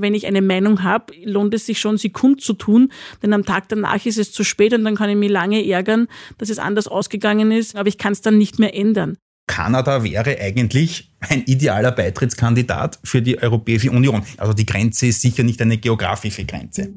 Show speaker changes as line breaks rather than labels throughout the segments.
Wenn ich eine Meinung habe, lohnt es sich schon, sie kundzutun, denn am Tag danach ist es zu spät und dann kann ich mich lange ärgern, dass es anders ausgegangen ist, aber ich kann es dann nicht mehr ändern.
Kanada wäre eigentlich ein idealer Beitrittskandidat für die Europäische Union. Also die Grenze ist sicher nicht eine geografische Grenze.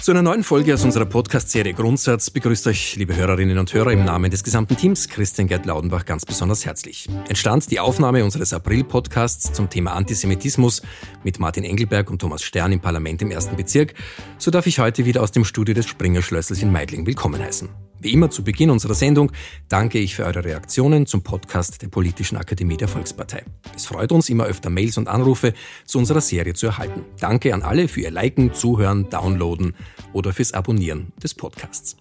Zu einer neuen Folge aus unserer Podcast-Serie Grundsatz begrüßt euch, liebe Hörerinnen und Hörer, im Namen des gesamten Teams Christian Gerd Laudenbach ganz besonders herzlich. Entstand die Aufnahme unseres April-Podcasts zum Thema Antisemitismus mit Martin Engelberg und Thomas Stern im Parlament im ersten Bezirk, so darf ich heute wieder aus dem Studio des Springer-Schlössels in Meidling willkommen heißen. Wie immer zu Beginn unserer Sendung danke ich für eure Reaktionen zum Podcast der Politischen Akademie der Volkspartei. Es freut uns, immer öfter Mails und Anrufe zu unserer Serie zu erhalten. Danke an alle für ihr Liken, Zuhören, Downloaden oder fürs Abonnieren des Podcasts.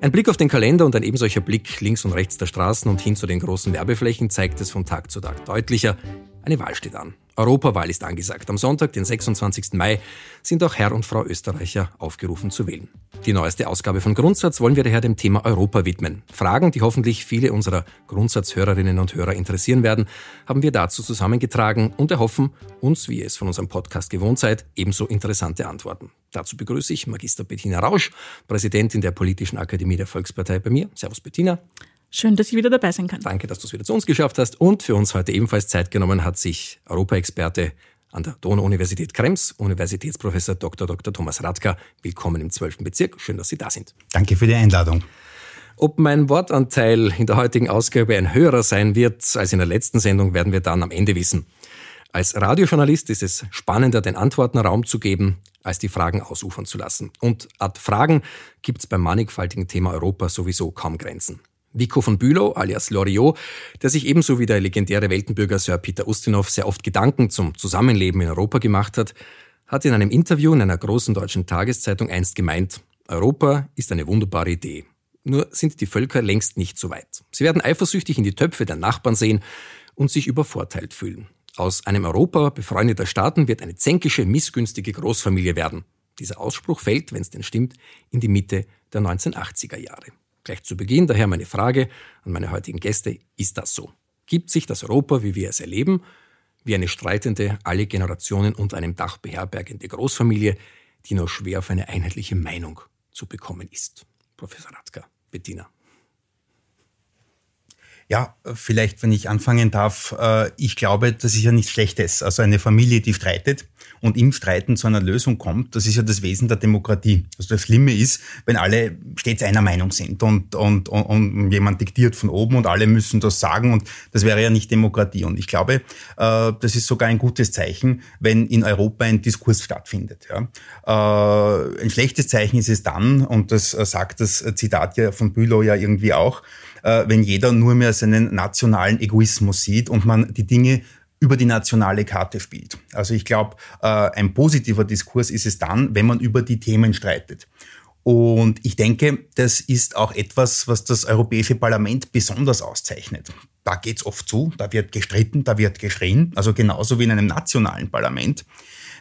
Ein Blick auf den Kalender und ein ebensolcher Blick links und rechts der Straßen und hin zu den großen Werbeflächen zeigt es von Tag zu Tag deutlicher. Eine Wahl steht an. Europawahl ist angesagt. Am Sonntag, den 26. Mai, sind auch Herr und Frau Österreicher aufgerufen zu wählen. Die neueste Ausgabe von Grundsatz wollen wir daher dem Thema Europa widmen. Fragen, die hoffentlich viele unserer Grundsatzhörerinnen und Hörer interessieren werden, haben wir dazu zusammengetragen und erhoffen, uns, wie ihr es von unserem Podcast gewohnt seid, ebenso interessante Antworten. Dazu begrüße ich Magister Bettina Rausch, Präsidentin der Politischen Akademie der Volkspartei bei mir. Servus Bettina.
Schön, dass ich wieder dabei sein kann.
Danke, dass du es wieder zu uns geschafft hast. Und für uns heute ebenfalls Zeit genommen hat sich Europaexperte an der Donau-Universität Krems, Universitätsprofessor Dr. Dr. Thomas Radka. Willkommen im 12. Bezirk. Schön, dass Sie da sind.
Danke für die Einladung.
Ob mein Wortanteil in der heutigen Ausgabe ein höherer sein wird als in der letzten Sendung, werden wir dann am Ende wissen. Als Radiojournalist ist es spannender, den Antworten Raum zu geben, als die Fragen ausufern zu lassen. Und ad Fragen gibt es beim mannigfaltigen Thema Europa sowieso kaum Grenzen. Vico von Bülow alias Loriot, der sich ebenso wie der legendäre Weltenbürger Sir Peter Ustinov sehr oft Gedanken zum Zusammenleben in Europa gemacht hat, hat in einem Interview in einer großen deutschen Tageszeitung einst gemeint, Europa ist eine wunderbare Idee. Nur sind die Völker längst nicht so weit. Sie werden eifersüchtig in die Töpfe der Nachbarn sehen und sich übervorteilt fühlen. Aus einem Europa befreundeter Staaten wird eine zänkische, missgünstige Großfamilie werden. Dieser Ausspruch fällt, wenn es denn stimmt, in die Mitte der 1980er Jahre. Gleich zu Beginn daher meine Frage an meine heutigen Gäste, ist das so? Gibt sich das Europa, wie wir es erleben, wie eine streitende, alle Generationen unter einem Dach beherbergende Großfamilie, die nur schwer auf eine einheitliche Meinung zu bekommen ist? Professor Radka, Bettina.
Ja, vielleicht, wenn ich anfangen darf, äh, ich glaube, das ist ja nichts Schlechtes. Also eine Familie, die streitet und im Streiten zu einer Lösung kommt, das ist ja das Wesen der Demokratie. Also das Schlimme ist, wenn alle stets einer Meinung sind und, und, und, und jemand diktiert von oben und alle müssen das sagen und das wäre ja nicht Demokratie. Und ich glaube, äh, das ist sogar ein gutes Zeichen, wenn in Europa ein Diskurs stattfindet. Äh, ein schlechtes Zeichen ist es dann, und das sagt das Zitat ja von Bülow ja irgendwie auch, äh, wenn jeder nur mehr seinen nationalen Egoismus sieht und man die Dinge über die nationale Karte spielt. Also ich glaube, äh, ein positiver Diskurs ist es dann, wenn man über die Themen streitet. Und ich denke, das ist auch etwas, was das Europäische Parlament besonders auszeichnet. Da geht's oft zu, da wird gestritten, da wird geschrien, also genauso wie in einem nationalen Parlament.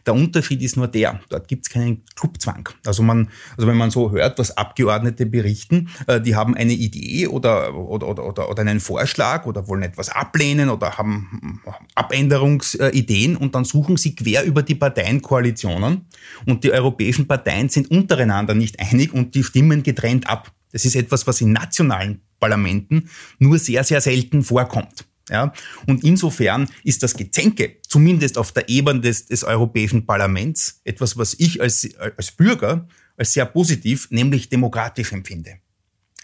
Der Unterschied ist nur der, dort gibt es keinen Clubzwang. Also man, also wenn man so hört, was Abgeordnete berichten, äh, die haben eine Idee oder, oder, oder, oder, oder einen Vorschlag oder wollen etwas ablehnen oder haben Abänderungsideen und dann suchen sie quer über die Parteienkoalitionen und die europäischen Parteien sind untereinander nicht einig und die stimmen getrennt ab. Das ist etwas, was in nationalen Parlamenten nur sehr, sehr selten vorkommt. Ja? Und insofern ist das Gezänke, zumindest auf der Ebene des, des Europäischen Parlaments, etwas, was ich als, als Bürger als sehr positiv, nämlich demokratisch empfinde.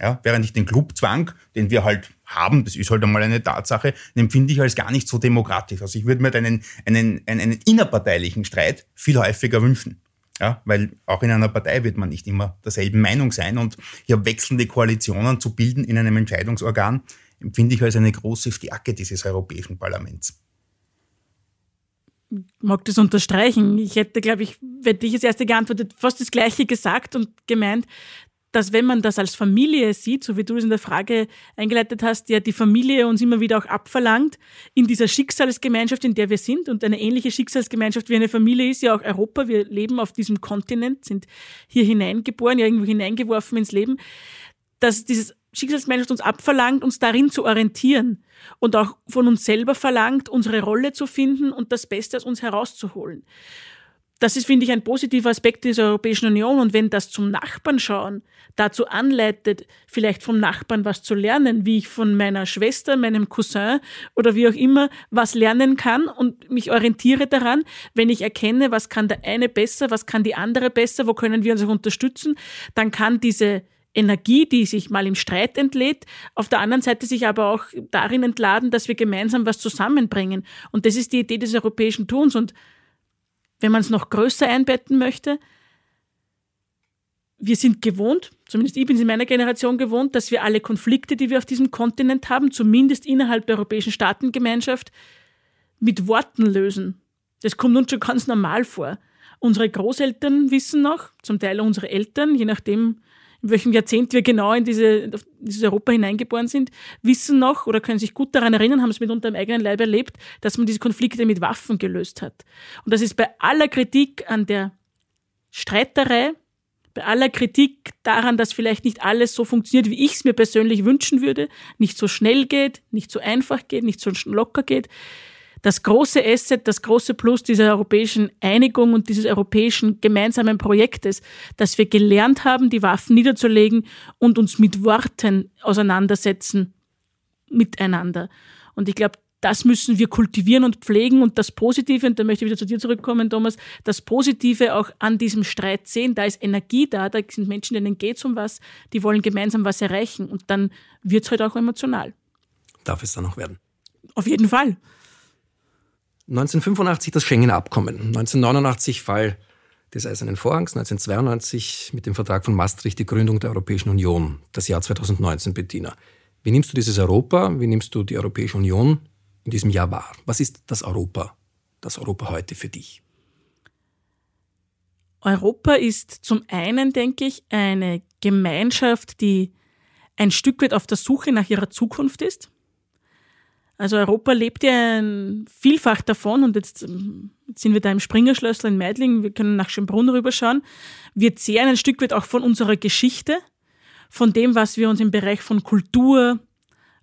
Ja, während ich den Clubzwang, den wir halt haben, das ist halt einmal eine Tatsache, den empfinde ich als gar nicht so demokratisch. Also ich würde mir einen, einen, einen, einen innerparteilichen Streit viel häufiger wünschen. Ja, weil auch in einer Partei wird man nicht immer derselben Meinung sein und hier wechselnde Koalitionen zu bilden in einem Entscheidungsorgan empfinde ich als eine große Stärke dieses Europäischen Parlaments.
Ich mag das unterstreichen. Ich hätte, glaube ich, hätte ich als erste geantwortet, fast das Gleiche gesagt und gemeint, dass wenn man das als Familie sieht, so wie du es in der Frage eingeleitet hast, ja die Familie uns immer wieder auch abverlangt, in dieser Schicksalsgemeinschaft, in der wir sind, und eine ähnliche Schicksalsgemeinschaft wie eine Familie ist ja auch Europa. Wir leben auf diesem Kontinent, sind hier hineingeboren, ja irgendwo hineingeworfen ins Leben, dass dieses Schicksalsgemeinschaft uns abverlangt, uns darin zu orientieren und auch von uns selber verlangt, unsere Rolle zu finden und das Beste aus uns herauszuholen. Das ist, finde ich, ein positiver Aspekt dieser Europäischen Union. Und wenn das zum Nachbarn schauen dazu anleitet, vielleicht vom Nachbarn was zu lernen, wie ich von meiner Schwester, meinem Cousin oder wie auch immer was lernen kann und mich orientiere daran, wenn ich erkenne, was kann der eine besser, was kann die andere besser, wo können wir uns auch unterstützen, dann kann diese Energie, die sich mal im Streit entlädt, auf der anderen Seite sich aber auch darin entladen, dass wir gemeinsam was zusammenbringen. Und das ist die Idee des europäischen Tuns. Und wenn man es noch größer einbetten möchte, wir sind gewohnt, zumindest ich bin es in meiner Generation gewohnt, dass wir alle Konflikte, die wir auf diesem Kontinent haben, zumindest innerhalb der Europäischen Staatengemeinschaft, mit Worten lösen. Das kommt uns schon ganz normal vor. Unsere Großeltern wissen noch, zum Teil unsere Eltern, je nachdem, in welchem Jahrzehnt wir genau in diese, dieses Europa hineingeboren sind, wissen noch oder können sich gut daran erinnern, haben es mitunter im eigenen Leib erlebt, dass man diese Konflikte mit Waffen gelöst hat. Und das ist bei aller Kritik an der Streiterei, bei aller Kritik daran, dass vielleicht nicht alles so funktioniert, wie ich es mir persönlich wünschen würde, nicht so schnell geht, nicht so einfach geht, nicht so locker geht, das große Asset, das große Plus dieser europäischen Einigung und dieses europäischen gemeinsamen Projektes, dass wir gelernt haben, die Waffen niederzulegen und uns mit Worten auseinandersetzen miteinander. Und ich glaube, das müssen wir kultivieren und pflegen und das Positive, und da möchte ich wieder zu dir zurückkommen, Thomas, das Positive auch an diesem Streit sehen. Da ist Energie da, da sind Menschen, denen geht es um was, die wollen gemeinsam was erreichen und dann wird es halt auch emotional.
Darf es dann auch werden?
Auf jeden Fall.
1985 das Schengener Abkommen, 1989 Fall des Eisernen Vorhangs, 1992 mit dem Vertrag von Maastricht die Gründung der Europäischen Union, das Jahr 2019, Bettina. Wie nimmst du dieses Europa, wie nimmst du die Europäische Union in diesem Jahr wahr? Was ist das Europa, das Europa heute für dich?
Europa ist zum einen, denke ich, eine Gemeinschaft, die ein Stück weit auf der Suche nach ihrer Zukunft ist. Also Europa lebt ja vielfach davon und jetzt, jetzt sind wir da im Springerschlössl in Meidling, wir können nach Schönbrunn rüberschauen. Wir zehren ein Stück weit auch von unserer Geschichte, von dem, was wir uns im Bereich von Kultur,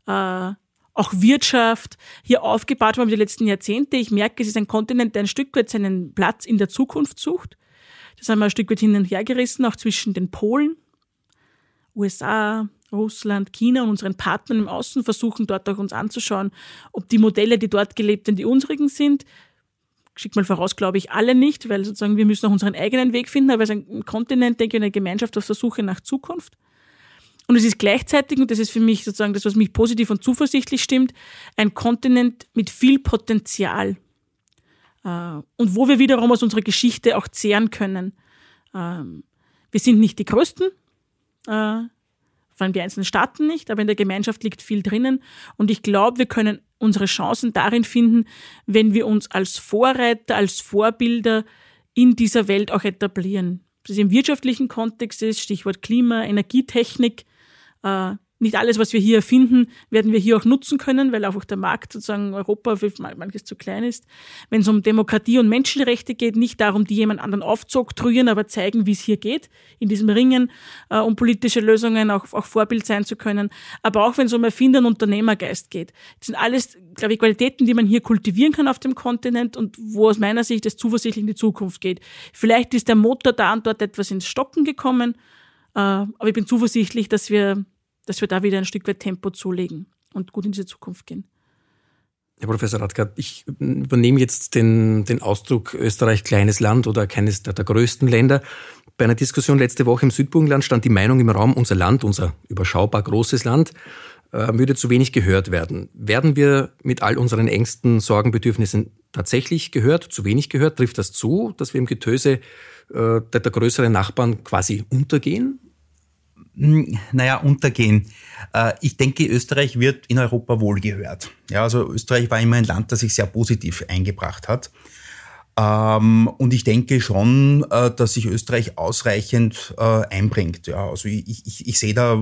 äh, auch Wirtschaft hier aufgebaut haben die letzten Jahrzehnte. Ich merke, es ist ein Kontinent, der ein Stück weit seinen Platz in der Zukunft sucht. Das haben wir ein Stück weit hin und her gerissen, auch zwischen den Polen, USA, Russland, China und unseren Partnern im Außen versuchen dort auch uns anzuschauen, ob die Modelle, die dort gelebt sind, die unsrigen sind. Schick mal voraus, glaube ich, alle nicht, weil sozusagen wir müssen auch unseren eigenen Weg finden, aber es ist ein Kontinent, denke ich, eine Gemeinschaft auf der Suche nach Zukunft. Und es ist gleichzeitig, und das ist für mich sozusagen das, was mich positiv und zuversichtlich stimmt, ein Kontinent mit viel Potenzial. Äh, und wo wir wiederum aus unserer Geschichte auch zehren können. Ähm, wir sind nicht die Größten, äh, vor allem die einzelnen Staaten nicht, aber in der Gemeinschaft liegt viel drinnen. Und ich glaube, wir können unsere Chancen darin finden, wenn wir uns als Vorreiter, als Vorbilder in dieser Welt auch etablieren. Das ist im wirtschaftlichen Kontext ist, Stichwort Klima, Energietechnik, äh, nicht alles, was wir hier erfinden, werden wir hier auch nutzen können, weil auch der Markt sozusagen Europa für manches zu klein ist. Wenn es um Demokratie und Menschenrechte geht, nicht darum, die jemand anderen aufzuoktroyieren, aber zeigen, wie es hier geht, in diesem Ringen, äh, um politische Lösungen auch, auch Vorbild sein zu können. Aber auch wenn es um Erfinder und Unternehmergeist geht. Das sind alles, glaube ich, Qualitäten, die man hier kultivieren kann auf dem Kontinent und wo aus meiner Sicht es zuversichtlich in die Zukunft geht. Vielleicht ist der Motor da und dort etwas ins Stocken gekommen, äh, aber ich bin zuversichtlich, dass wir dass wir da wieder ein Stück weit Tempo zulegen und gut in diese Zukunft gehen.
Herr Professor Radgard, ich übernehme jetzt den, den Ausdruck Österreich kleines Land oder keines der, der größten Länder. Bei einer Diskussion letzte Woche im Südburgenland stand die Meinung im Raum, unser Land, unser überschaubar großes Land, äh, würde zu wenig gehört werden. Werden wir mit all unseren Ängsten, Sorgenbedürfnissen tatsächlich gehört, zu wenig gehört? Trifft das zu, dass wir im Getöse äh, der, der größeren Nachbarn quasi untergehen?
Hm, naja, untergehen. Äh, ich denke, Österreich wird in Europa wohl gehört. Ja, also Österreich war immer ein Land, das sich sehr positiv eingebracht hat. Ähm, und ich denke schon, äh, dass sich Österreich ausreichend äh, einbringt. Ja, also ich, ich, ich sehe da,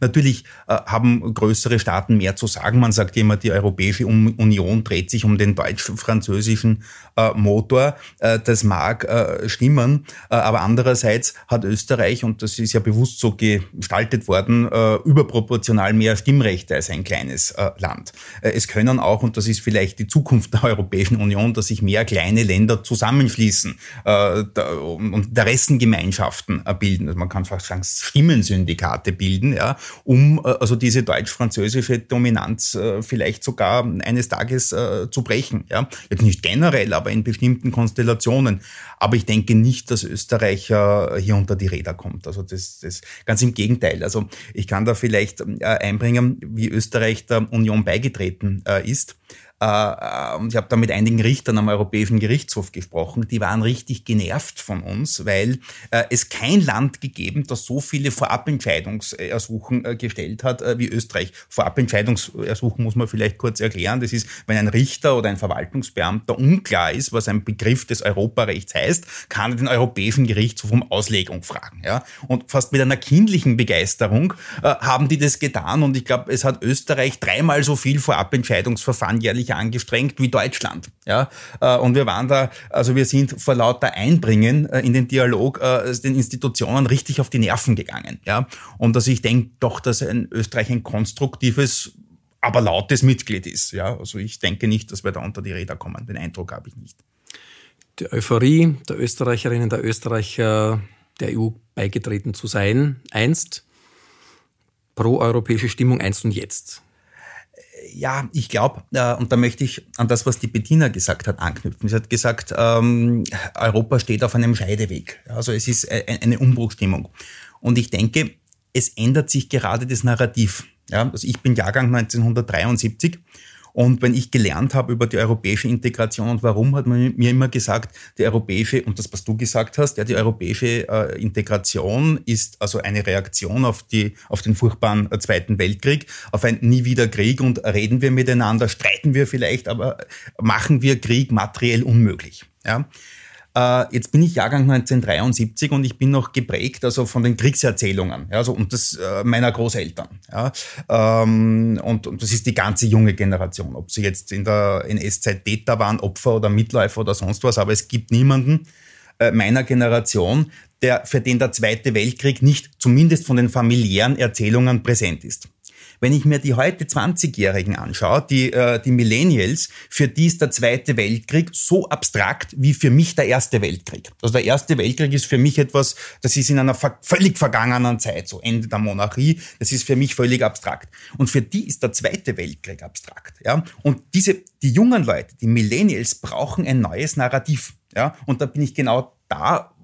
natürlich äh, haben größere Staaten mehr zu sagen. Man sagt immer, die Europäische Union dreht sich um den deutsch-französischen äh, Motor. Äh, das mag äh, stimmen, aber andererseits hat Österreich, und das ist ja bewusst so gestaltet worden, überproportional mehr Stimmrechte als ein kleines Land. Es können auch, und das ist vielleicht die Zukunft der Europäischen Union, dass sich mehr mehr kleine Länder zusammenfließen äh, und Interessengemeinschaften äh, bilden. Also man kann fast sagen, Stimmensyndikate bilden, ja, um äh, also diese deutsch-französische Dominanz äh, vielleicht sogar eines Tages äh, zu brechen. Ja. Jetzt nicht generell, aber in bestimmten Konstellationen. Aber ich denke nicht, dass Österreich äh, hier unter die Räder kommt. Also das, das ganz im Gegenteil. Also ich kann da vielleicht äh, einbringen, wie Österreich der Union beigetreten äh, ist. Äh, äh, und ich habe da mit einigen Richtern am Europäischen Gerichtshof gesprochen, die waren richtig genervt von uns, weil äh, es kein Land gegeben, das so viele Vorabentscheidungsersuchen gestellt hat wie Österreich. Vorabentscheidungsersuchen muss man vielleicht kurz erklären. Das ist, wenn ein Richter oder ein Verwaltungsbeamter unklar ist, was ein Begriff des Europarechts heißt, kann er den Europäischen Gerichtshof um Auslegung fragen. Ja? Und fast mit einer kindlichen Begeisterung haben die das getan und ich glaube, es hat Österreich dreimal so viel Vorabentscheidungsverfahren jährlich sich angestrengt wie Deutschland. Ja? Äh, und wir waren da, also wir sind vor lauter Einbringen äh, in den Dialog äh, den Institutionen richtig auf die Nerven gegangen. Ja? Und dass ich denke doch, dass ein Österreich ein konstruktives aber lautes Mitglied ist. Ja, also ich denke nicht, dass wir da unter die Räder kommen. Den Eindruck habe ich nicht.
Die Euphorie der Österreicherinnen, der Österreicher der EU beigetreten zu sein, einst pro-europäische Stimmung einst und jetzt
ja, ich glaube, äh, und da möchte ich an das, was die Bettina gesagt hat, anknüpfen. Sie hat gesagt, ähm, Europa steht auf einem Scheideweg. Also es ist äh, eine Umbruchstimmung. Und ich denke, es ändert sich gerade das Narrativ. Ja, also ich bin Jahrgang 1973 und wenn ich gelernt habe über die europäische Integration und warum, hat man mir immer gesagt, die europäische, und das, was du gesagt hast, ja, die europäische äh, Integration ist also eine Reaktion auf, die, auf den furchtbaren äh, Zweiten Weltkrieg, auf ein Nie wieder Krieg und reden wir miteinander, streiten wir vielleicht, aber machen wir Krieg materiell unmöglich. Ja? Äh, jetzt bin ich Jahrgang 1973 und ich bin noch geprägt also von den Kriegserzählungen ja, also, und das äh, meiner Großeltern. Ja. Ähm, und, und das ist die ganze junge Generation, ob sie jetzt in der NS-Zeit Täter waren, Opfer oder Mitläufer oder sonst was, aber es gibt niemanden äh, meiner Generation, der, für den der Zweite Weltkrieg nicht zumindest von den familiären Erzählungen präsent ist. Wenn ich mir die heute 20-Jährigen anschaue, die, äh, die Millennials, für die ist der Zweite Weltkrieg so abstrakt wie für mich der Erste Weltkrieg. Also der Erste Weltkrieg ist für mich etwas, das ist in einer völlig vergangenen Zeit, so Ende der Monarchie, das ist für mich völlig abstrakt. Und für die ist der Zweite Weltkrieg abstrakt. Ja? Und diese, die jungen Leute, die Millennials, brauchen ein neues Narrativ. Ja? Und da bin ich genau da,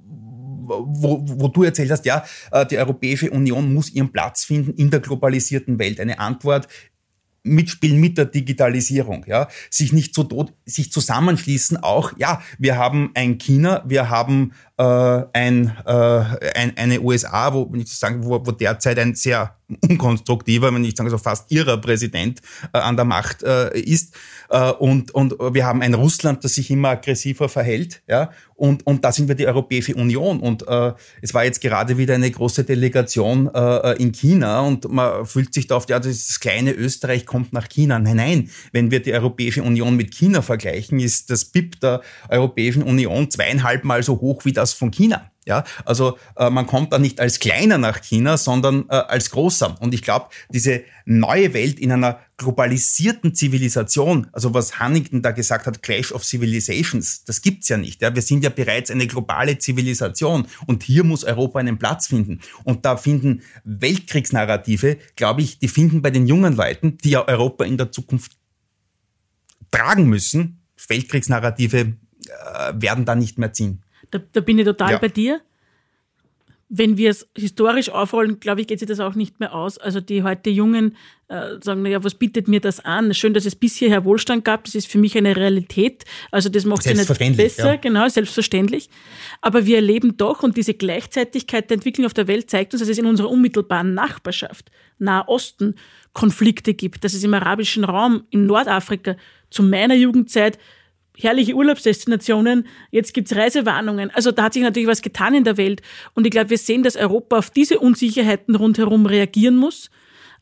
wo, wo du erzählt hast, ja, äh, die Europäische Union muss ihren Platz finden in der globalisierten Welt. Eine Antwort mitspielen mit der Digitalisierung, ja, sich nicht so tot, sich zusammenschließen auch, ja, wir haben ein China, wir haben äh, ein, äh, ein, eine USA, wo, wenn ich sagen, wo, wo derzeit ein sehr unkonstruktiver, wenn ich sagen so fast irrer Präsident äh, an der Macht äh, ist. Äh, und, und wir haben ein Russland, das sich immer aggressiver verhält. Ja? Und, und da sind wir die Europäische Union. Und äh, es war jetzt gerade wieder eine große Delegation äh, in China und man fühlt sich da auf, ja, das kleine Österreich kommt nach China. Nein, nein. Wenn wir die Europäische Union mit China vergleichen, ist das BIP der Europäischen Union zweieinhalb Mal so hoch wie das von China. Ja, also äh, man kommt da nicht als Kleiner nach China, sondern äh, als Großer. Und ich glaube, diese neue Welt in einer globalisierten Zivilisation, also was Huntington da gesagt hat, Clash of Civilizations, das gibt's ja nicht. Ja? Wir sind ja bereits eine globale Zivilisation und hier muss Europa einen Platz finden. Und da finden Weltkriegsnarrative, glaube ich, die finden bei den jungen Leuten, die ja Europa in der Zukunft tragen müssen, Weltkriegsnarrative äh, werden da nicht mehr ziehen.
Da, da bin ich total ja. bei dir. Wenn wir es historisch aufrollen, glaube ich, geht sich das auch nicht mehr aus. Also die heute Jungen äh, sagen, naja, was bietet mir das an? Schön, dass es bis hierher Wohlstand gab, das ist für mich eine Realität. Also das macht es nicht besser, ja. genau, selbstverständlich. Aber wir erleben doch, und diese Gleichzeitigkeit der Entwicklung auf der Welt zeigt uns, dass es in unserer unmittelbaren Nachbarschaft, Nahosten, Konflikte gibt, dass es im arabischen Raum, in Nordafrika, zu meiner Jugendzeit herrliche Urlaubsdestinationen, jetzt gibt's Reisewarnungen. Also da hat sich natürlich was getan in der Welt. Und ich glaube, wir sehen, dass Europa auf diese Unsicherheiten rundherum reagieren muss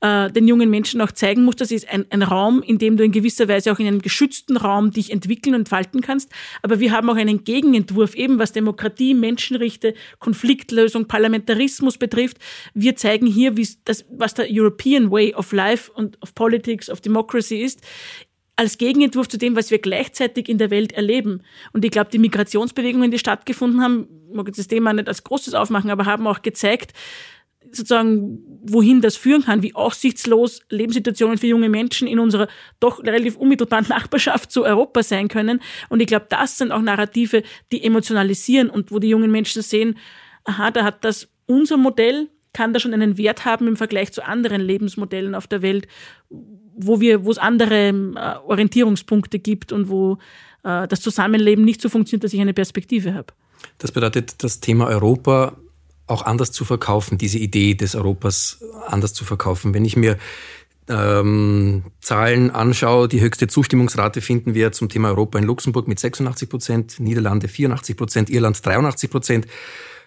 äh, den jungen Menschen auch zeigen muss, das ist ein, ein Raum, in dem du in gewisser Weise auch in einem geschützten Raum dich entwickeln und entfalten kannst. Aber wir haben auch einen Gegenentwurf, eben was Demokratie, Menschenrechte, Konfliktlösung, Parlamentarismus betrifft. Wir zeigen hier, wie das, was der European Way of Life und of Politics, of Democracy ist als Gegenentwurf zu dem, was wir gleichzeitig in der Welt erleben. Und ich glaube, die Migrationsbewegungen, die stattgefunden haben, mag jetzt das Thema nicht als großes aufmachen, aber haben auch gezeigt, sozusagen, wohin das führen kann, wie aussichtslos Lebenssituationen für junge Menschen in unserer doch relativ unmittelbaren Nachbarschaft zu Europa sein können. Und ich glaube, das sind auch Narrative, die emotionalisieren und wo die jungen Menschen sehen, aha, da hat das unser Modell, kann da schon einen Wert haben im Vergleich zu anderen Lebensmodellen auf der Welt, wo wir, wo es andere äh, Orientierungspunkte gibt und wo äh, das Zusammenleben nicht so funktioniert, dass ich eine Perspektive habe.
Das bedeutet, das Thema Europa auch anders zu verkaufen, diese Idee des Europas anders zu verkaufen. Wenn ich mir ähm, Zahlen anschaue, die höchste Zustimmungsrate finden wir zum Thema Europa in Luxemburg mit 86 Prozent, Niederlande 84 Prozent, Irland 83 Prozent.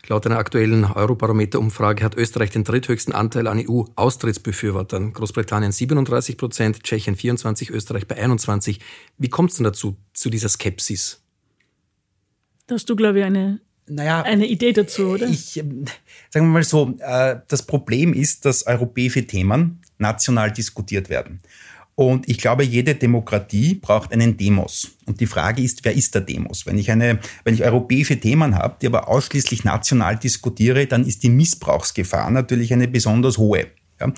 Laut einer aktuellen Eurobarometer-Umfrage hat Österreich den dritthöchsten Anteil an EU-Austrittsbefürwortern. Großbritannien 37 Prozent, Tschechien 24, Österreich bei 21. Wie kommt es denn dazu, zu dieser Skepsis?
Da hast du, glaube ich, eine naja, eine Idee dazu, oder?
Ich, ähm, sagen wir mal so, äh, das Problem ist, dass europäische Themen national diskutiert werden. Und ich glaube, jede Demokratie braucht einen Demos. Und die Frage ist, wer ist der Demos? Wenn ich eine, wenn ich europäische Themen habe, die aber ausschließlich national diskutiere, dann ist die Missbrauchsgefahr natürlich eine besonders hohe. Ja.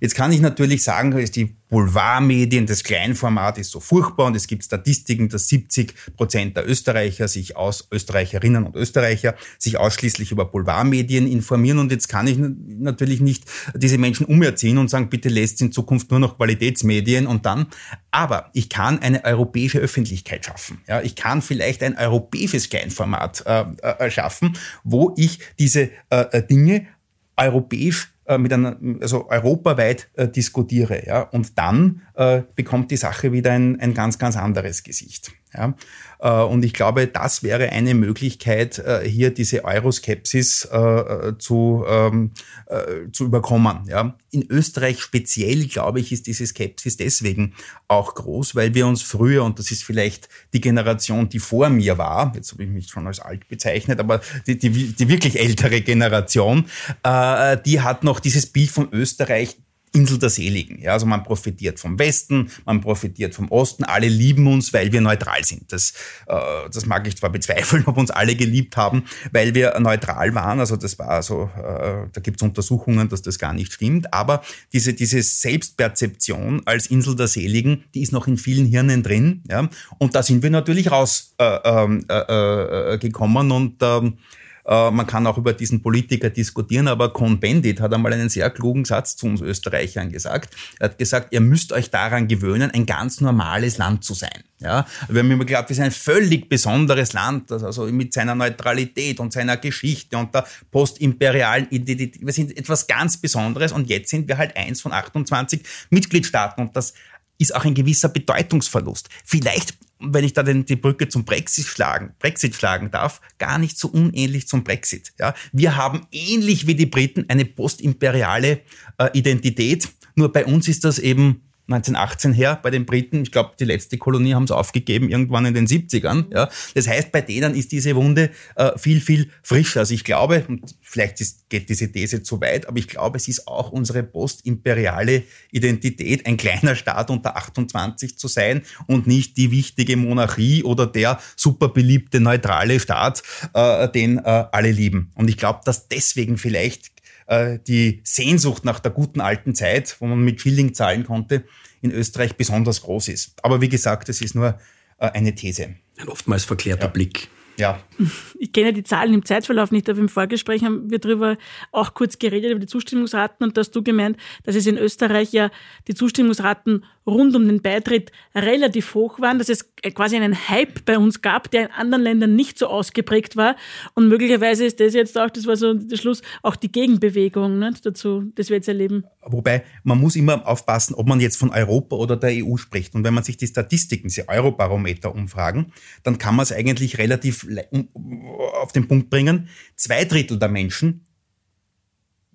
Jetzt kann ich natürlich sagen, die Boulevardmedien, das Kleinformat ist so furchtbar und es gibt Statistiken, dass 70 Prozent der Österreicher sich aus Österreicherinnen und Österreicher sich ausschließlich über Boulevardmedien informieren und jetzt kann ich natürlich nicht diese Menschen umerziehen und sagen, bitte lässt in Zukunft nur noch Qualitätsmedien und dann. Aber ich kann eine europäische Öffentlichkeit schaffen. Ja, ich kann vielleicht ein europäisches Kleinformat äh, äh, schaffen, wo ich diese äh, Dinge europäisch äh, mit einer, also europaweit äh, diskutiere. Ja? Und dann äh, bekommt die Sache wieder ein, ein ganz, ganz anderes Gesicht. Ja? Äh, und ich glaube, das wäre eine Möglichkeit, äh, hier diese Euroskepsis äh, zu, ähm, zu überkommen. Ja? In Österreich speziell, glaube ich, ist diese Skepsis deswegen auch groß, weil wir uns früher, und das ist vielleicht die Generation, die vor mir war, jetzt habe ich mich schon als alt bezeichnet, aber die, die, die wirklich ältere Generation, die hat noch dieses Bild von Österreich Insel der Seligen. Ja, also man profitiert vom Westen, man profitiert vom Osten, alle lieben uns, weil wir neutral sind. Das, äh, das mag ich zwar bezweifeln, ob uns alle geliebt haben, weil wir neutral waren. Also das war so, äh, da gibt es Untersuchungen, dass das gar nicht stimmt. Aber diese, diese Selbstperzeption als Insel der Seligen, die ist noch in vielen Hirnen drin. Ja? Und da sind wir natürlich rausgekommen äh, äh, äh, gekommen und ähm, äh, man kann auch über diesen Politiker diskutieren, aber Cohn-Bendit hat einmal einen sehr klugen Satz zu uns Österreichern gesagt. Er hat gesagt, ihr müsst euch daran gewöhnen, ein ganz normales Land zu sein. Ja, wir haben immer geglaubt, wir sind ein völlig besonderes Land, also mit seiner Neutralität und seiner Geschichte und der postimperialen Identität. Wir sind etwas ganz Besonderes und jetzt sind wir halt eins von 28 Mitgliedstaaten und das ist auch ein gewisser Bedeutungsverlust. Vielleicht wenn ich da den, die Brücke zum Brexit schlagen, Brexit schlagen darf, gar nicht so unähnlich zum Brexit. Ja? Wir haben ähnlich wie die Briten eine postimperiale äh, Identität, nur bei uns ist das eben 1918 her bei den Briten. Ich glaube, die letzte Kolonie haben sie aufgegeben irgendwann in den 70ern. Ja. Das heißt, bei denen ist diese Wunde äh, viel, viel frischer. Also ich glaube, und vielleicht ist, geht diese These zu weit, aber ich glaube, es ist auch unsere postimperiale Identität, ein kleiner Staat unter 28 zu sein und nicht die wichtige Monarchie oder der super beliebte neutrale Staat, äh, den äh, alle lieben. Und ich glaube, dass deswegen vielleicht äh, die Sehnsucht nach der guten alten Zeit, wo man mit Schilling zahlen konnte, in Österreich besonders groß ist. Aber wie gesagt, es ist nur äh, eine These.
Ein oftmals verklärter
ja.
Blick.
Ja.
Ich kenne die Zahlen im Zeitverlauf nicht, aber im Vorgespräch haben wir darüber auch kurz geredet, über die Zustimmungsraten und da hast du gemeint, dass es in Österreich ja die Zustimmungsraten rund um den Beitritt relativ hoch waren, dass es quasi einen Hype bei uns gab, der in anderen Ländern nicht so ausgeprägt war. Und möglicherweise ist das jetzt auch, das war so der Schluss, auch die Gegenbewegung ne, dazu, das wir jetzt erleben.
Wobei, man muss immer aufpassen, ob man jetzt von Europa oder der EU spricht. Und wenn man sich die Statistiken, diese Eurobarometer umfragen, dann kann man es eigentlich relativ auf den Punkt bringen. Zwei Drittel der Menschen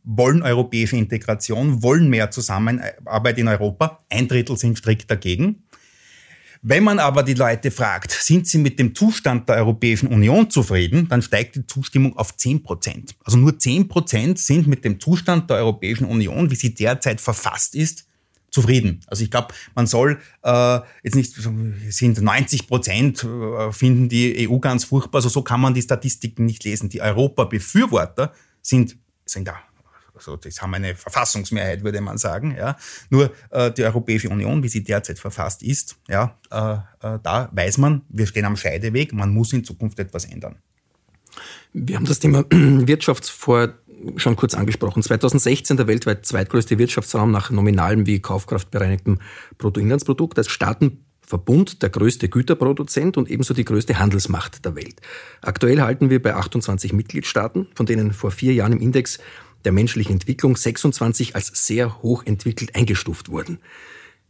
wollen europäische Integration, wollen mehr Zusammenarbeit in Europa. Ein Drittel sind strikt dagegen. Wenn man aber die Leute fragt, sind sie mit dem Zustand der Europäischen Union zufrieden, dann steigt die Zustimmung auf 10 Prozent. Also nur 10 Prozent sind mit dem Zustand der Europäischen Union, wie sie derzeit verfasst ist, zufrieden. Also ich glaube, man soll äh, jetzt nicht, sind 90 Prozent äh, finden die EU ganz furchtbar, also so kann man die Statistiken nicht lesen. Die Europa-Befürworter sind, sind da also das haben eine Verfassungsmehrheit, würde man sagen. Ja. Nur äh, die Europäische Union, wie sie derzeit verfasst ist, ja, äh, äh, da weiß man, wir stehen am Scheideweg, man muss in Zukunft etwas ändern.
Wir haben das Thema Wirtschafts vor schon kurz angesprochen. 2016 der weltweit zweitgrößte Wirtschaftsraum nach nominalem wie Kaufkraft bereinigtem Bruttoinlandsprodukt als Staatenverbund der größte Güterproduzent und ebenso die größte Handelsmacht der Welt. Aktuell halten wir bei 28 Mitgliedstaaten, von denen vor vier Jahren im Index der menschlichen Entwicklung 26 als sehr hochentwickelt eingestuft wurden.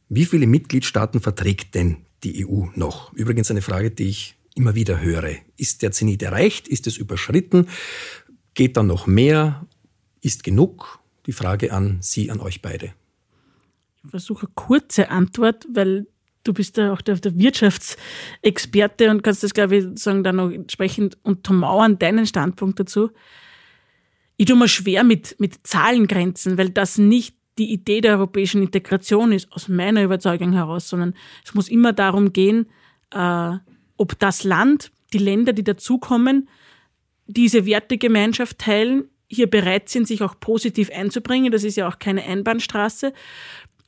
Wie viele Mitgliedstaaten verträgt denn die EU noch? Übrigens eine Frage, die ich immer wieder höre. Ist der Zenit erreicht? Ist es überschritten? Geht da noch mehr? Ist genug? Die Frage an Sie, an euch beide.
Ich versuche eine kurze Antwort, weil du bist ja auch der, der, Wirtschaftsexperte und kannst das, glaube ich, sagen, dann noch entsprechend untermauern, deinen Standpunkt dazu. Ich tue mir schwer mit, mit Zahlengrenzen, weil das nicht die Idee der europäischen Integration ist, aus meiner Überzeugung heraus, sondern es muss immer darum gehen, äh, ob das Land, die Länder, die dazukommen, diese Wertegemeinschaft teilen, hier bereit sind, sich auch positiv einzubringen. Das ist ja auch keine Einbahnstraße.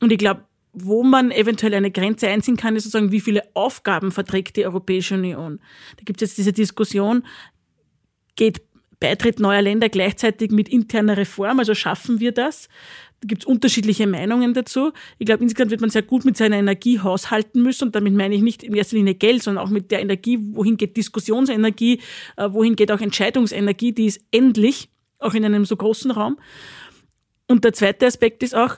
Und ich glaube, wo man eventuell eine Grenze einziehen kann, ist sozusagen, wie viele Aufgaben verträgt die Europäische Union. Da gibt es jetzt diese Diskussion, geht Beitritt neuer Länder gleichzeitig mit interner Reform. Also schaffen wir das? Da gibt es unterschiedliche Meinungen dazu. Ich glaube, insgesamt wird man sehr gut mit seiner Energie haushalten müssen. Und damit meine ich nicht in erster Linie Geld, sondern auch mit der Energie, wohin geht Diskussionsenergie, äh, wohin geht auch Entscheidungsenergie, die ist endlich, auch in einem so großen Raum. Und der zweite Aspekt ist auch,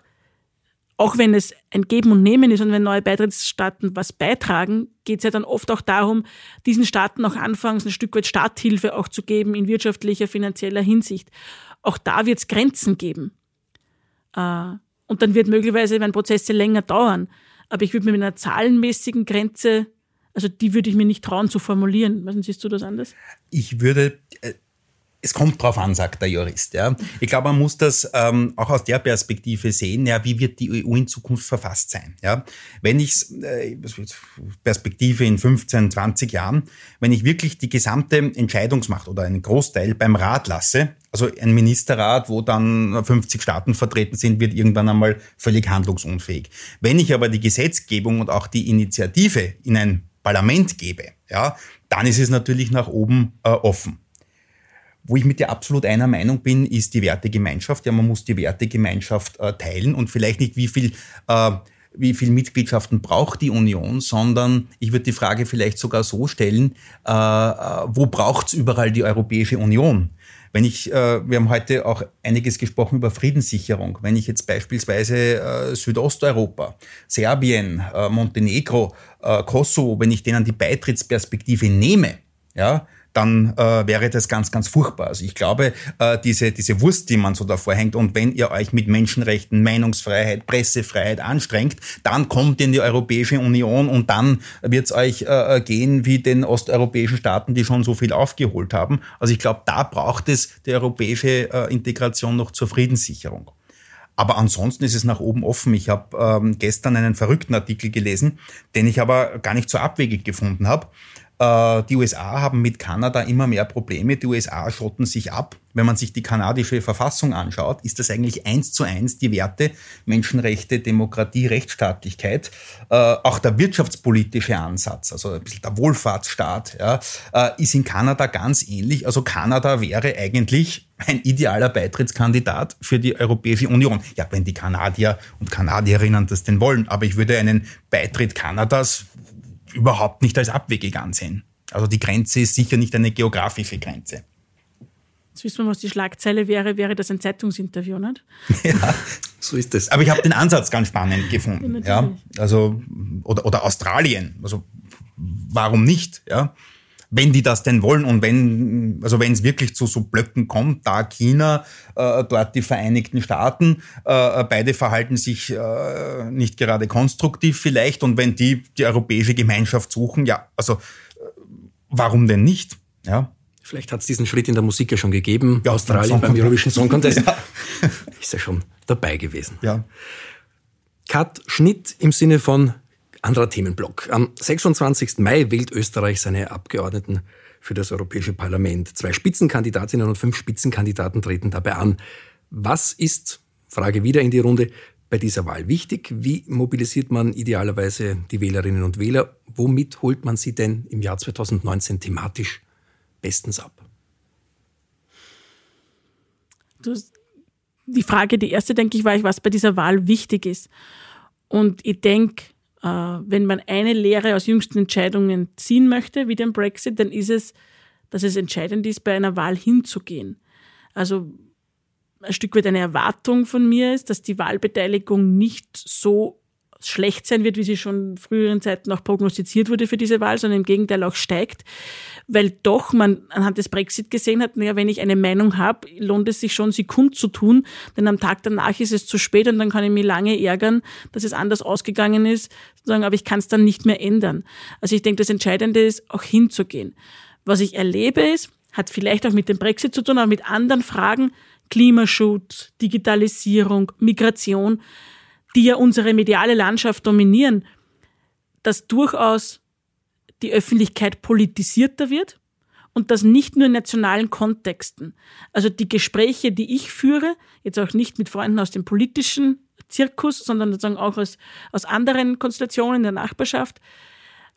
auch wenn es ein Geben und Nehmen ist und wenn neue Beitrittsstaaten was beitragen, geht es ja dann oft auch darum, diesen Staaten auch anfangs ein Stück weit Starthilfe auch zu geben in wirtschaftlicher, finanzieller Hinsicht. Auch da wird es Grenzen geben. Äh, und dann wird möglicherweise, wenn Prozesse länger dauern. Aber ich würde mir mit einer zahlenmäßigen Grenze, also die würde ich mir nicht trauen zu formulieren. Was siehst du das anders?
Ich würde es kommt drauf an, sagt der Jurist. Ja. Ich glaube, man muss das ähm, auch aus der Perspektive sehen, ja, wie wird die EU in Zukunft verfasst sein. Ja. Wenn ich äh, Perspektive in 15, 20 Jahren, wenn ich wirklich die gesamte Entscheidungsmacht oder einen Großteil beim Rat lasse, also ein Ministerrat, wo dann 50 Staaten vertreten sind, wird irgendwann einmal völlig handlungsunfähig. Wenn ich aber die Gesetzgebung und auch die Initiative in ein Parlament gebe, ja, dann ist es natürlich nach oben äh, offen. Wo ich mit dir absolut einer Meinung bin, ist die Wertegemeinschaft. Ja, man muss die Wertegemeinschaft äh, teilen und vielleicht nicht, wie viel, äh, wie viel Mitgliedschaften braucht die Union, sondern ich würde die Frage vielleicht sogar so stellen, äh, äh wo braucht's überall die Europäische Union? Wenn ich, äh, wir haben heute auch einiges gesprochen über Friedenssicherung. Wenn ich jetzt beispielsweise äh, Südosteuropa, Serbien, äh, Montenegro, äh, Kosovo, wenn ich denen die Beitrittsperspektive nehme, ja, dann äh, wäre das ganz, ganz furchtbar. Also ich glaube, äh, diese, diese Wurst, die man so davor hängt, und wenn ihr euch mit Menschenrechten, Meinungsfreiheit, Pressefreiheit anstrengt, dann kommt in die Europäische Union und dann wird es euch äh, gehen wie den osteuropäischen Staaten, die schon so viel aufgeholt haben. Also ich glaube, da braucht es die europäische äh, Integration noch zur Friedenssicherung. Aber ansonsten ist es nach oben offen. Ich habe ähm, gestern einen verrückten Artikel gelesen, den ich aber gar nicht so abwegig gefunden habe. Äh, die USA haben mit Kanada immer mehr Probleme. Die USA schotten sich ab. Wenn man sich die kanadische Verfassung anschaut, ist das eigentlich eins zu eins die Werte Menschenrechte, Demokratie, Rechtsstaatlichkeit. Äh, auch der wirtschaftspolitische Ansatz, also ein bisschen der Wohlfahrtsstaat, ja, äh, ist in Kanada ganz ähnlich. Also Kanada wäre eigentlich ein idealer Beitrittskandidat für die Europäische Union. Ja, wenn die Kanadier und Kanadierinnen das denn wollen. Aber ich würde einen Beitritt Kanadas überhaupt nicht als abwegig ansehen. Also die Grenze ist sicher nicht eine geografische Grenze.
Jetzt wissen wir, was die Schlagzeile wäre, wäre das ein Zeitungsinterview, nicht?
Ja, so ist es. Aber ich habe den Ansatz ganz spannend gefunden. Ja, ja, also, oder, oder Australien. Also, warum nicht? Ja, wenn die das denn wollen und wenn, also wenn es wirklich zu so Blöcken kommt, da China, äh, dort die Vereinigten Staaten, äh, beide verhalten sich äh, nicht gerade konstruktiv vielleicht und wenn die die europäische Gemeinschaft suchen, ja, also äh, warum denn nicht? Ja.
Vielleicht hat es diesen Schritt in der Musik ja schon gegeben. Ja, Australien beim Eurovision Song Contest. Ja. Ist ja schon dabei gewesen.
Ja.
Cut Schnitt im Sinne von anderer Themenblock. Am 26. Mai wählt Österreich seine Abgeordneten für das Europäische Parlament. Zwei Spitzenkandidatinnen und fünf Spitzenkandidaten treten dabei an. Was ist, Frage wieder in die Runde, bei dieser Wahl wichtig? Wie mobilisiert man idealerweise die Wählerinnen und Wähler? Womit holt man sie denn im Jahr 2019 thematisch bestens ab?
Die Frge, die erste, denke ich, war, was bei dieser Wahl wichtig ist. Und ich denke, wenn man eine Lehre aus jüngsten Entscheidungen ziehen möchte, wie den Brexit, dann ist es, dass es entscheidend ist, bei einer Wahl hinzugehen. Also ein Stück weit eine Erwartung von mir ist, dass die Wahlbeteiligung nicht so schlecht sein wird, wie sie schon früheren Zeiten auch prognostiziert wurde für diese Wahl, sondern im Gegenteil auch steigt, weil doch man anhand des Brexit gesehen hat, naja, wenn ich eine Meinung habe, lohnt es sich schon, sie kundzutun, denn am Tag danach ist es zu spät und dann kann ich mich lange ärgern, dass es anders ausgegangen ist, sozusagen, aber ich kann es dann nicht mehr ändern. Also ich denke, das Entscheidende ist, auch hinzugehen. Was ich erlebe ist, hat vielleicht auch mit dem Brexit zu tun, aber mit anderen Fragen, Klimaschutz, Digitalisierung, Migration, die ja unsere mediale Landschaft dominieren, dass durchaus die Öffentlichkeit politisierter wird und das nicht nur in nationalen Kontexten. Also die Gespräche, die ich führe, jetzt auch nicht mit Freunden aus dem politischen Zirkus, sondern sozusagen auch aus, aus anderen Konstellationen in der Nachbarschaft.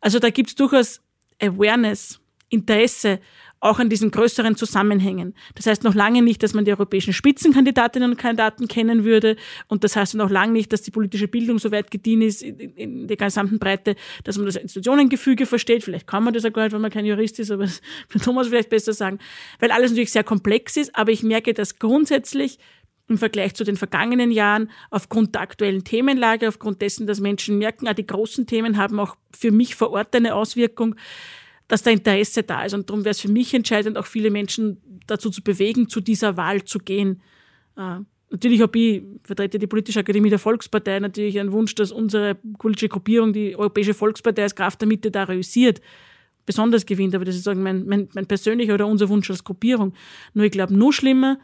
Also da gibt es durchaus Awareness, Interesse auch an diesen größeren Zusammenhängen. Das heißt noch lange nicht, dass man die europäischen Spitzenkandidatinnen und Kandidaten kennen würde. Und das heißt noch lange nicht, dass die politische Bildung so weit gediehen ist in der gesamten Breite, dass man das Institutionengefüge versteht. Vielleicht kann man das auch gar nicht, wenn man kein Jurist ist, aber das kann Thomas vielleicht besser sagen. Weil alles natürlich sehr komplex ist. Aber ich merke, dass grundsätzlich im Vergleich zu den vergangenen Jahren aufgrund der aktuellen Themenlage, aufgrund dessen, dass Menschen merken, ah, die großen Themen haben auch für mich vor Ort eine Auswirkung, dass da Interesse da ist. Und darum wäre es für mich entscheidend, auch viele Menschen dazu zu bewegen, zu dieser Wahl zu gehen. Äh, natürlich habe ich, vertrete die Politische Akademie der Volkspartei, natürlich einen Wunsch, dass unsere politische Gruppierung, die Europäische Volkspartei als Kraft der Mitte da realisiert, besonders gewinnt. Aber das ist mein, mein, mein persönlicher oder unser Wunsch als Gruppierung. Nur ich glaube, noch schlimmer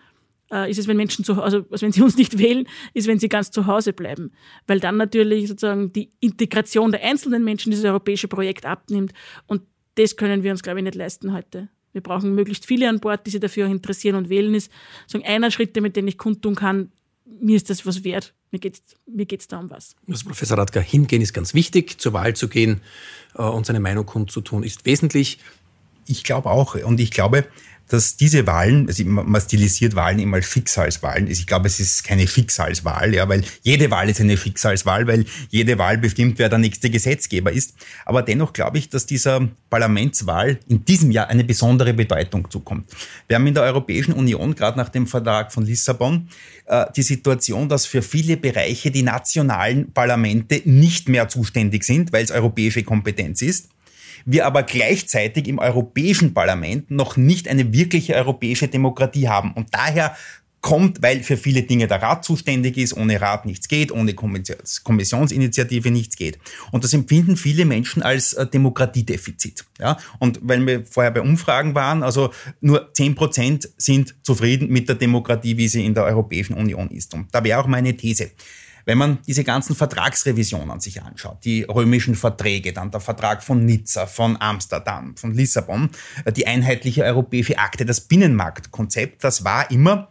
äh, ist es, wenn Menschen zu Hause, also wenn sie uns nicht wählen, ist, wenn sie ganz zu Hause bleiben. Weil dann natürlich sozusagen die Integration der einzelnen Menschen dieses europäische Projekt abnimmt. Und das können wir uns, glaube ich, nicht leisten heute. Wir brauchen möglichst viele an Bord, die sich dafür auch interessieren und wählen ist. So einer Schritt, mit dem ich kundtun kann, mir ist das was wert. Mir geht es mir geht's da um was.
Also Professor Radka, hingehen ist ganz wichtig. Zur Wahl zu gehen äh, und seine Meinung kundzutun ist wesentlich.
Ich glaube auch. Und ich glaube, dass diese Wahlen, also man stilisiert Wahlen immer als Schicksalswahlen. Ich glaube, es ist keine Schicksalswahl, ja, weil jede Wahl ist eine Schicksalswahl, weil jede Wahl bestimmt, wer der nächste Gesetzgeber ist. Aber dennoch glaube ich, dass dieser Parlamentswahl in diesem Jahr eine besondere Bedeutung zukommt. Wir haben in der Europäischen Union, gerade nach dem Vertrag von Lissabon, äh, die Situation, dass für viele Bereiche die nationalen Parlamente nicht mehr zuständig sind, weil es europäische Kompetenz ist wir aber gleichzeitig im Europäischen Parlament noch nicht eine wirkliche europäische Demokratie haben. Und daher kommt, weil für viele Dinge der Rat zuständig ist, ohne Rat nichts geht, ohne Kommissionsinitiative nichts geht. Und das empfinden viele Menschen als äh, Demokratiedefizit. Ja? Und weil wir vorher bei Umfragen waren, also nur zehn Prozent sind zufrieden mit der Demokratie, wie sie in der Europäischen Union ist. Und da wäre auch meine These. Wenn man diese ganzen Vertragsrevisionen sich anschaut, die römischen Verträge, dann der Vertrag von Nizza, von Amsterdam, von Lissabon, äh, die einheitliche europäische Akte, das Binnenmarktkonzept, das war immer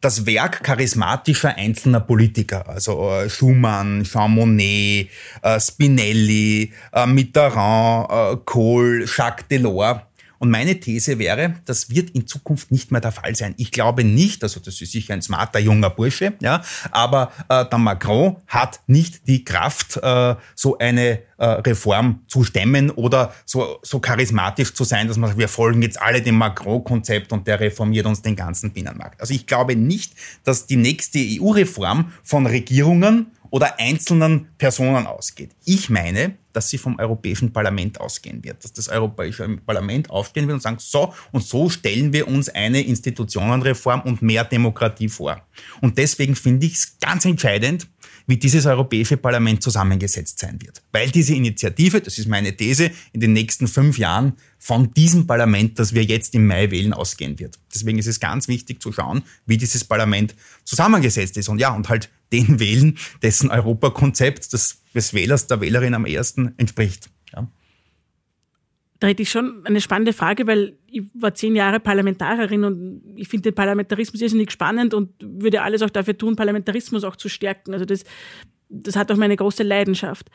das Werk charismatischer einzelner Politiker, also äh, Schumann, Jean Monnet, äh, Spinelli, Mitterrand, Kohl, Jacques Delors. Und meine These wäre, das wird in Zukunft nicht mehr der Fall sein. Ich glaube nicht, also das ist sicher ein smarter junger Bursche, ja, aber äh, der Macron hat nicht die Kraft, äh, so eine äh, Reform zu stemmen oder so, so charismatisch zu sein, dass man sagt, wir folgen jetzt alle dem Macron-Konzept und der reformiert uns den ganzen Binnenmarkt. Also ich glaube nicht, dass die nächste EU-Reform von Regierungen oder einzelnen Personen ausgeht. Ich meine, dass sie vom Europäischen Parlament ausgehen wird, dass das Europäische Parlament aufstehen wird und sagen, so und so stellen wir uns eine Institutionenreform und mehr Demokratie vor. Und deswegen finde ich es ganz entscheidend, wie dieses Europäische Parlament zusammengesetzt sein wird. Weil diese Initiative, das ist meine These, in den nächsten fünf Jahren von diesem Parlament, das wir jetzt im Mai wählen, ausgehen wird. Deswegen ist es ganz wichtig zu schauen, wie dieses Parlament zusammengesetzt ist. Und ja, und halt den wählen, dessen Europakonzept das des Wählers, der Wählerin am ehesten entspricht. Ja.
Da hätte ich schon eine spannende Frage, weil ich war zehn Jahre Parlamentarierin und ich finde den Parlamentarismus irrsinnig spannend und würde alles auch dafür tun, Parlamentarismus auch zu stärken. Also das, das hat auch meine große Leidenschaft.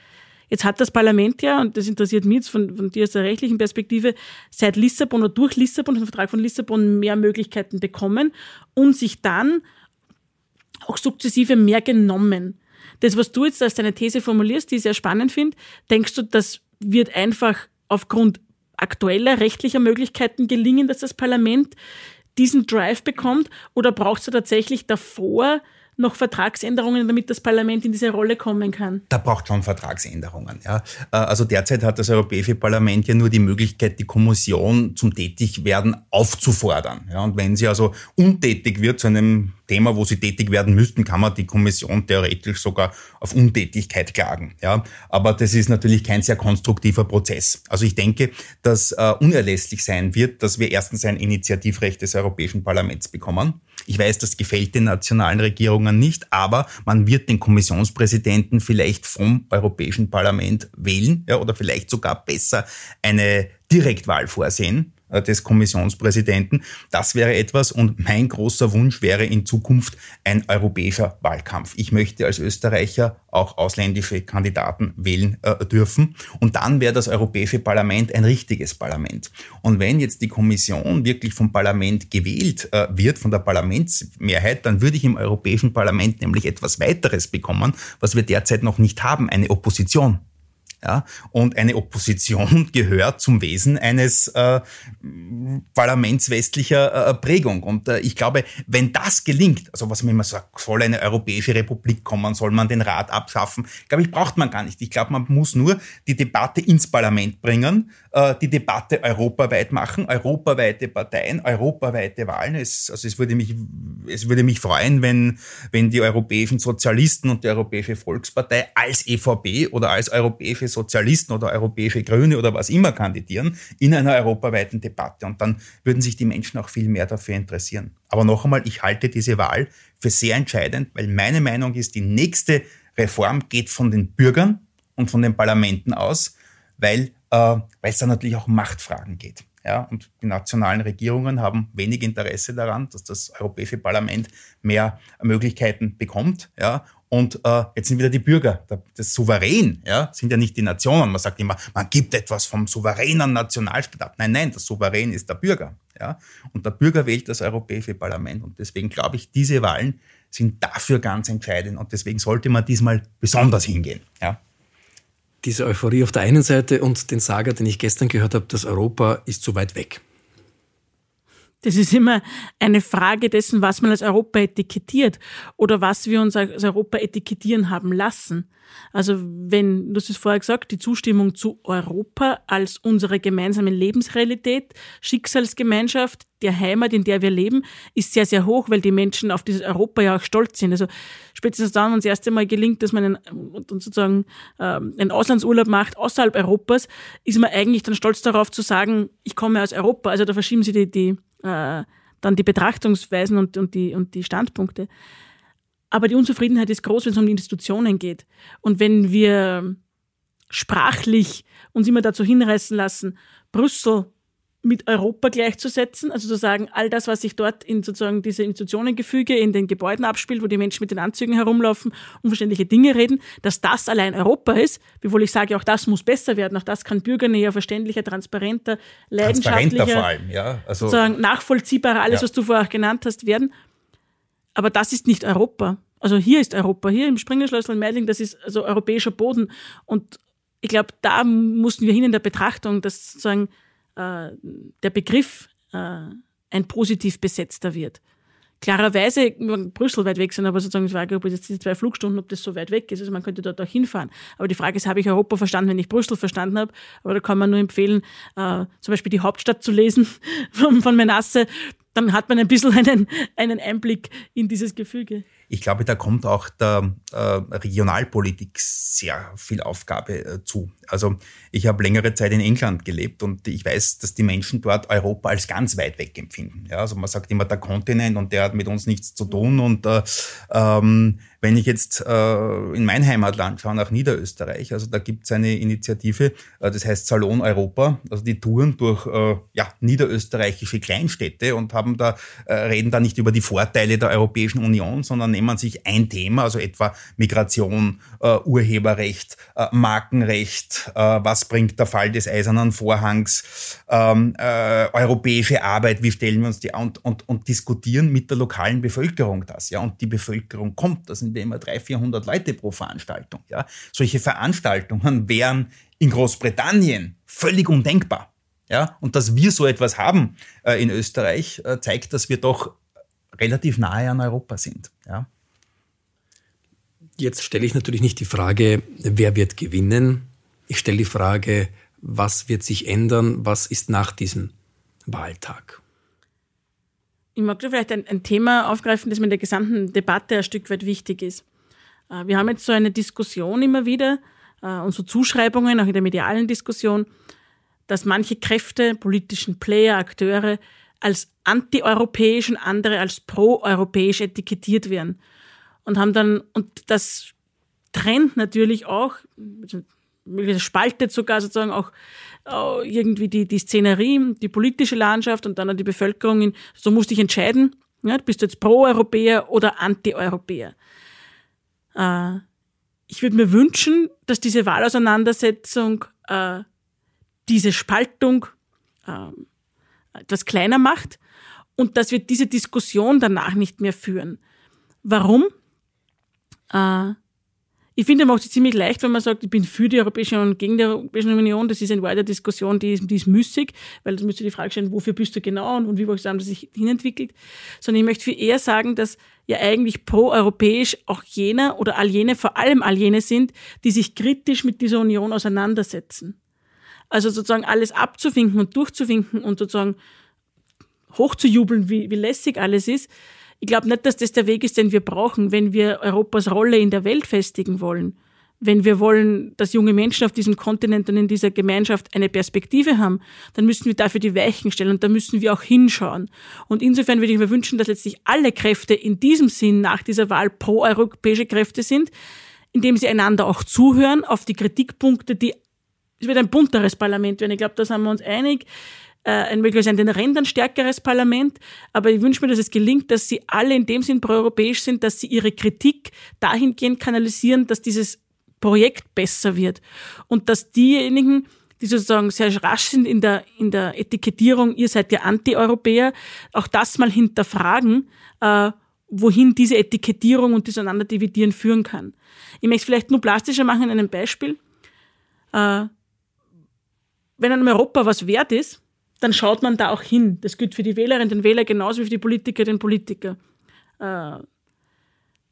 Jetzt hat das Parlament ja, und das interessiert mich jetzt von, von dir aus der rechtlichen Perspektive, seit Lissabon oder durch Lissabon, den Vertrag von Lissabon, mehr Möglichkeiten bekommen und sich dann auch sukzessive mehr genommen. Das, was du jetzt als deine These formulierst, die ich sehr spannend finde, denkst du, das wird einfach aufgrund aktueller rechtlicher Möglichkeiten gelingen, dass das Parlament diesen Drive bekommt? Oder brauchst du tatsächlich davor noch Vertragsänderungen, damit das Parlament in diese Rolle kommen kann?
Da braucht schon Vertragsänderungen. Ja. Äh, also derzeit hat das Europäische Parlament ja nur die Möglichkeit, die Kommission zum Tätigwerden aufzufordern. Ja. Und wenn sie also untätig wird zu einem Thema, wo sie tätig werden müssten, kann man die Kommission theoretisch sogar auf Untätigkeit klagen. Ja, aber das ist natürlich kein sehr konstruktiver Prozess. Also ich denke, dass äh, unerlässlich sein wird, dass wir erstens ein Initiativrecht des Europäischen Parlaments bekommen. Ich weiß, das gefällt den nationalen Regierungen nicht, aber man wird den Kommissionspräsidenten vielleicht vom Europäischen Parlament wählen, ja, oder vielleicht sogar besser eine Direktwahl vorsehen des Kommissionspräsidenten. Das wäre etwas und mein großer Wunsch wäre in Zukunft ein europäischer Wahlkampf. Ich möchte als Österreicher auch ausländische Kandidaten wählen äh, dürfen und dann wäre das Europäische Parlament ein richtiges Parlament. Und wenn jetzt die Kommission wirklich vom Parlament gewählt äh, wird, von der Parlamentsmehrheit, dann würde ich im Europäischen Parlament nämlich etwas weiteres bekommen, was wir derzeit noch nicht haben, eine Opposition. Ja? Und eine Opposition gehört zum Wesen eines äh, Parlaments westlicher äh, Prägung. Und äh, ich glaube, wenn das gelingt, also was man immer sagt, soll eine europäische Republik kommen, soll man den Rat abschaffen, glaube ich, braucht man gar nicht. Ich glaube, man muss nur die Debatte ins Parlament bringen, äh, die Debatte europaweit machen, europaweite Parteien, europaweite Wahlen. Es, also es würde mich, es würde mich freuen, wenn, wenn die europäischen Sozialisten und die Europäische Volkspartei als EVP oder als europäische Sozialisten oder europäische Grüne oder was immer kandidieren in einer europaweiten Debatte. Und dann würden sich die Menschen auch viel mehr dafür interessieren. Aber noch einmal, ich halte diese Wahl für sehr entscheidend, weil meine Meinung ist, die nächste Reform geht von den Bürgern und von den Parlamenten aus, weil, weil es da natürlich auch um Machtfragen geht. Ja, und die nationalen Regierungen haben wenig Interesse daran, dass das Europäische Parlament mehr Möglichkeiten bekommt. Ja, und äh, jetzt sind wieder die Bürger, das Souverän, ja, sind ja nicht die Nationen. Man sagt immer, man gibt etwas vom souveränen Nationalstaat ab. Nein, nein, das Souverän ist der Bürger. Ja? Und der Bürger wählt das Europäische Parlament. Und deswegen glaube ich, diese Wahlen sind dafür ganz entscheidend. Und deswegen sollte man diesmal besonders hingehen. Ja?
Diese Euphorie auf der einen Seite und den Sager, den ich gestern gehört habe, dass Europa ist zu weit weg.
Das ist immer eine Frage dessen, was man als Europa etikettiert oder was wir uns als Europa etikettieren haben lassen. Also wenn, du hast es vorher gesagt, die Zustimmung zu Europa als unsere gemeinsame Lebensrealität, Schicksalsgemeinschaft, der Heimat, in der wir leben, ist sehr, sehr hoch, weil die Menschen auf dieses Europa ja auch stolz sind. Also spätestens dann, wenn es das erste Mal gelingt, dass man einen, sozusagen ähm, einen Auslandsurlaub macht außerhalb Europas, ist man eigentlich dann stolz darauf zu sagen, ich komme aus Europa. Also da verschieben sie die, die äh, dann die Betrachtungsweisen und, und, die, und die Standpunkte. Aber die Unzufriedenheit ist groß, wenn es um die Institutionen geht. Und wenn wir sprachlich uns immer dazu hinreißen lassen, Brüssel mit Europa gleichzusetzen, also zu sagen, all das, was sich dort in sozusagen diese Institutionengefüge in den Gebäuden abspielt, wo die Menschen mit den Anzügen herumlaufen, unverständliche Dinge reden, dass das allein Europa ist, wiewohl ich sage, auch das muss besser werden, auch das kann bürgernäher, verständlicher, transparenter, leidenschaftlicher, vor allem, ja. Also, sozusagen nachvollziehbarer, alles, ja. was du vorher auch genannt hast, werden. Aber das ist nicht Europa. Also hier ist Europa, hier im Springerschlössl in Meidling, das ist also europäischer Boden. Und ich glaube, da mussten wir hin in der Betrachtung, dass sozusagen äh, der Begriff äh, ein positiv besetzter wird. Klarerweise, Brüssel weit weg sind, aber sozusagen die Frage, ob jetzt diese zwei Flugstunden, ob das so weit weg ist. Also man könnte dort auch hinfahren. Aber die Frage ist, habe ich Europa verstanden, wenn ich Brüssel verstanden habe? Aber da kann man nur empfehlen, äh, zum Beispiel die Hauptstadt zu lesen von, von Menasse. Dann hat man ein bisschen einen, einen Einblick in dieses Gefüge.
Ich glaube, da kommt auch der äh, Regionalpolitik sehr viel Aufgabe äh, zu. Also ich habe längere Zeit in England gelebt und ich weiß, dass die Menschen dort Europa als ganz weit weg empfinden. Ja, also man sagt immer der Kontinent und der hat mit uns nichts zu tun und äh, ähm, wenn ich jetzt äh, in mein Heimatland schaue, nach Niederösterreich, also da gibt es eine Initiative, äh, das heißt Salon Europa, also die touren durch äh, ja, niederösterreichische Kleinstädte und haben da, äh, reden da nicht über die Vorteile der Europäischen Union, sondern nehmen sich ein Thema, also etwa Migration, äh, Urheberrecht, äh, Äh, was bringt der Fall des Eisernen Vorhangs, ähm, äh, europäische Arbeit, wie stellen wir uns die und, und, und diskutieren mit der lokalen Bevölkerung das, ja, und die Bevölkerung kommt, das sind wir immer 300, 400 Leute pro Veranstaltung, ja. Solche Veranstaltungen wären in Großbritannien völlig undenkbar. Ja, und dass wir so etwas haben äh, in Österreich, äh, zeigt, dass wir doch relativ nahe an Europa sind. Ja.
Jetzt stelle ich natürlich nicht die Frage, wer wird gewinnen. Ich stelle die Frage, was wird sich ändern? Was ist nach diesem Wahltag?
Ich mag da vielleicht ein, ein, Thema aufgreifen, das mir in der gesamten Debatte ein Stück weit wichtig ist. Äh, wir haben jetzt so eine Diskussion immer wieder äh, und so Zuschreibungen, auch in der medialen Diskussion, dass manche Kräfte, politischen Player, Akteure als antieuropäisch und andere als proeuropäisch etikettiert werden. Und haben dann, und das trennt natürlich auch, spaltet sogar sozusagen auch irgendwie die, die Szenerie, die politische Landschaft und dann auch die Bevölkerung in, so musst du dich entscheiden, ja, bist du jetzt Pro-Europäer oder Anti-Europäer. Äh, ich würde mir wünschen, dass diese Wahlauseinandersetzung äh, diese Spaltung äh, etwas kleiner macht und dass wir diese Diskussion danach nicht mehr führen. Warum? Äh, ich finde, man macht es ziemlich leicht, wenn man sagt, ich bin für die Europäische Union und gegen die Europäische Union. Das ist eine weitere Diskussion, die ist, die ist müßig, weil das müsste die Frage stellen, wofür bist du genau und, und wie wollen das sich hinentwickelt. Sondern ich möchte viel eher sagen, dass ja eigentlich pro-europäisch auch jener oder all jene, vor allem all jene sind, die sich kritisch mit dieser Union auseinandersetzen. Also sozusagen alles abzuwinken und durchzuwinken und sozusagen hochzujubeln, wie, wie lässig alles ist. Ich glaube nicht, dass das der Weg ist, den wir brauchen, wenn wir Europas Rolle in der Welt festigen wollen. Wenn wir wollen, dass junge Menschen auf diesem Kontinent und in dieser Gemeinschaft eine Perspektive haben, dann müssen wir dafür die Weichen stellen und da müssen wir auch hinschauen. Und insofern würde ich mir wünschen, dass letztlich alle Kräfte in diesem Sinn nach dieser Wahl pro-europäische Kräfte sind, indem sie einander auch zuhören auf die Kritikpunkte, die es wird ein bunteres Parlament werden. Ich glaube, da sind wir uns einig. Äh, ein möglicherweise an den Rändern stärkeres Parlament. Aber ich wünsche mir, dass es gelingt, dass sie alle in dem Sinn proeuropäisch sind, dass sie ihre Kritik dahingehend kanalisieren, dass dieses Projekt besser wird. Und dass diejenigen, die sozusagen sehr rasch sind in der, in der Etikettierung, ihr seid ja Anti-Europäer, auch das mal hinterfragen, äh, wohin diese Etikettierung und das Auseinanderdividieren führen kann. Ich möchte es vielleicht nur plastischer machen in einem Beispiel. Äh, wenn einem Europa was wert ist, dann schaut man da auch hin. Das gilt für die Wählerinnen und Wähler genauso wie für die Politiker den Politiker. Äh,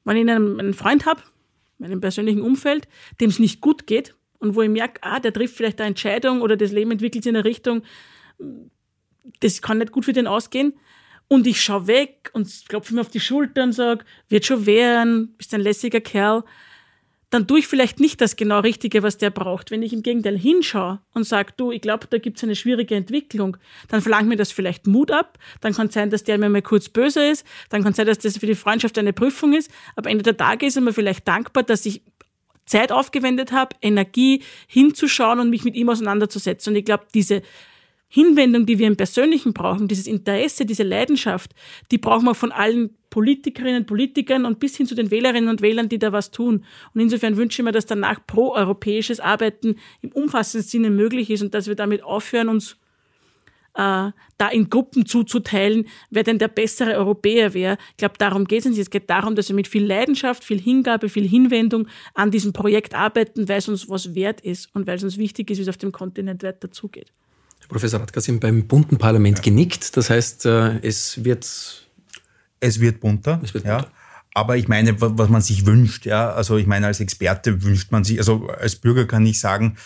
wenn ich einen, einen Freund habe, in meinem persönlichen Umfeld, dem es nicht gut geht und wo ich merke, ah, der trifft vielleicht eine Entscheidung oder das Leben entwickelt sich in eine Richtung, das kann nicht gut für den ausgehen. Und ich schaue weg und klopfe mir auf die Schulter und sage, wird schon werden, bist ein lässiger Kerl dann tue ich vielleicht nicht das genau Richtige, was der braucht. Wenn ich im Gegenteil hinschaue und sage, du, ich glaube, da gibt es eine schwierige Entwicklung, dann verlangt mir das vielleicht Mut ab, dann kann es sein, dass der mir mal kurz böse ist, dann kann es sein, dass das für die Freundschaft eine Prüfung ist, aber Ende der Tage ist er mir vielleicht dankbar, dass ich Zeit aufgewendet habe, Energie hinzuschauen und mich mit ihm auseinanderzusetzen. Und ich glaube, diese Hinwendung, die wir im Persönlichen brauchen, dieses Interesse, diese Leidenschaft, die brauchen wir von allen Politikerinnen und Politikern und bis hin zu den Wählerinnen und Wählern, die da was tun. Und insofern wünsche ich mir, dass danach pro-europäisches Arbeiten im umfassenden Sinne möglich ist und dass wir damit aufhören, uns äh, da in Gruppen zuzuteilen, wer denn der bessere Europäer wäre. Ich glaube, darum geht es nicht. Es geht darum, dass wir mit viel Leidenschaft, viel Hingabe, viel Hinwendung an diesem Projekt arbeiten, weil es uns was wert ist und weil es uns wichtig ist, wie es auf dem Kontinent weiter zugeht.
Professor Radka, Sie haben beim bunten Parlament ja. genickt. Das heißt, äh, es wird...
Es wird bunter. Es wird bunter. Ja. Aber ich meine, was man sich wünscht, ja, also ich meine, als Experte wünscht man sich, also als Bürger kann ich sagen,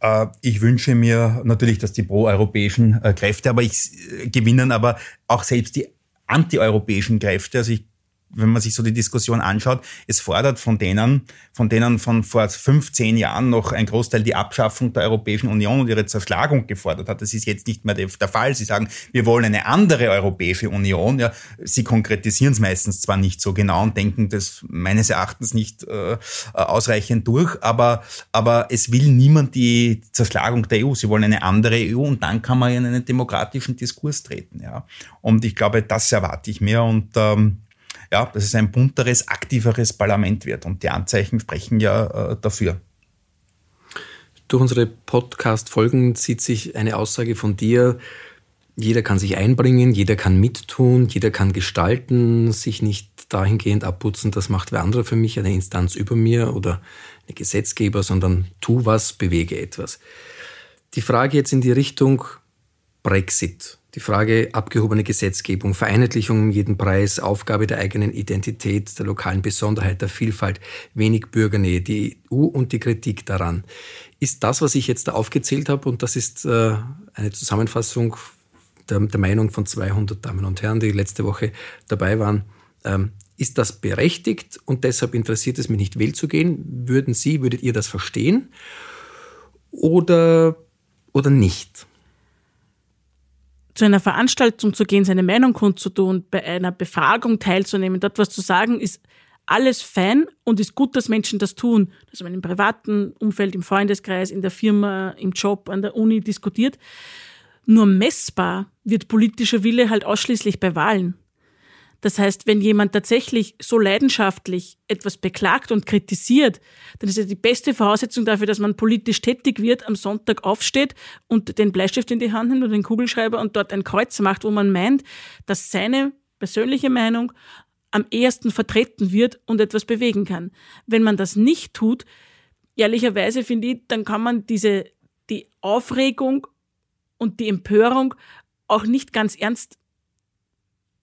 äh, ich wünsche mir natürlich, dass die proeuropäischen äh, Kräfte, aber ich gewinnen, aber auch selbst die antieuropäischen Kräfte. Also ich wenn man sich so die Diskussion anschaut, es fordert von denen, von denen von vor 15 Jahren noch ein Großteil die Abschaffung der Europäischen Union und ihre Zerschlagung gefordert hat. Das ist jetzt nicht mehr der Fall. Sie sagen, wir wollen eine andere Europäische Union. Ja, sie konkretisieren es meistens zwar nicht so genau und denken das meines Erachtens nicht äh, ausreichend durch, aber, aber es will niemand die Zerschlagung der EU. Sie wollen eine andere EU und dann kann man in einen demokratischen Diskurs treten. Ja. Und ich glaube, das erwarte ich mir und ähm, ja, dass es ein bunteres, aktiveres Parlament wird. Und die Anzeichen sprechen ja äh, dafür.
Durch unsere Podcast-Folgen zieht sich eine Aussage von dir, jeder kann sich einbringen, jeder kann mittun, jeder kann gestalten, sich nicht dahingehend abputzen, das macht wer andere für mich, eine Instanz über mir oder ein Gesetzgeber, sondern tu was, bewege etwas. Die Frage jetzt in die Richtung Brexit. Die Frage abgehobene Gesetzgebung, Vereinheitlichung um jeden Preis, Aufgabe der eigenen Identität, der lokalen Besonderheit, der Vielfalt, wenig Bürgernähe, die EU und die Kritik daran. Ist das, was ich jetzt da aufgezählt habe, und das ist äh, eine Zusammenfassung der, der, Meinung von 200 Damen und Herren, die letzte Woche dabei waren, ähm, ist das berechtigt und deshalb interessiert es mich nicht, wählen zu gehen? Würden Sie, würdet ihr das verstehen? Oder, oder nicht?
Zu einer Veranstaltung zu gehen, seine Meinung kundzutun, bei einer Befragung teilzunehmen, dort was zu sagen, ist alles fein und ist gut, dass Menschen das tun, dass man im privaten Umfeld, im Freundeskreis, in der Firma, im Job, an der Uni diskutiert. Nur messbar wird politischer Wille halt ausschließlich bei Wahlen. Das heißt, wenn jemand tatsächlich so leidenschaftlich etwas beklagt und kritisiert, dann ist ja die beste Voraussetzung dafür, dass man politisch tätig wird, am Sonntag aufsteht und den Bleistift in die Hand nimmt oder den Kugelschreiber und dort ein Kreuz macht, wo man meint, dass seine persönliche Meinung am ehesten vertreten wird und etwas bewegen kann. Wenn man das nicht tut, ehrlicherweise finde ich, dann kann man diese, die Aufregung und die Empörung auch nicht ganz ernst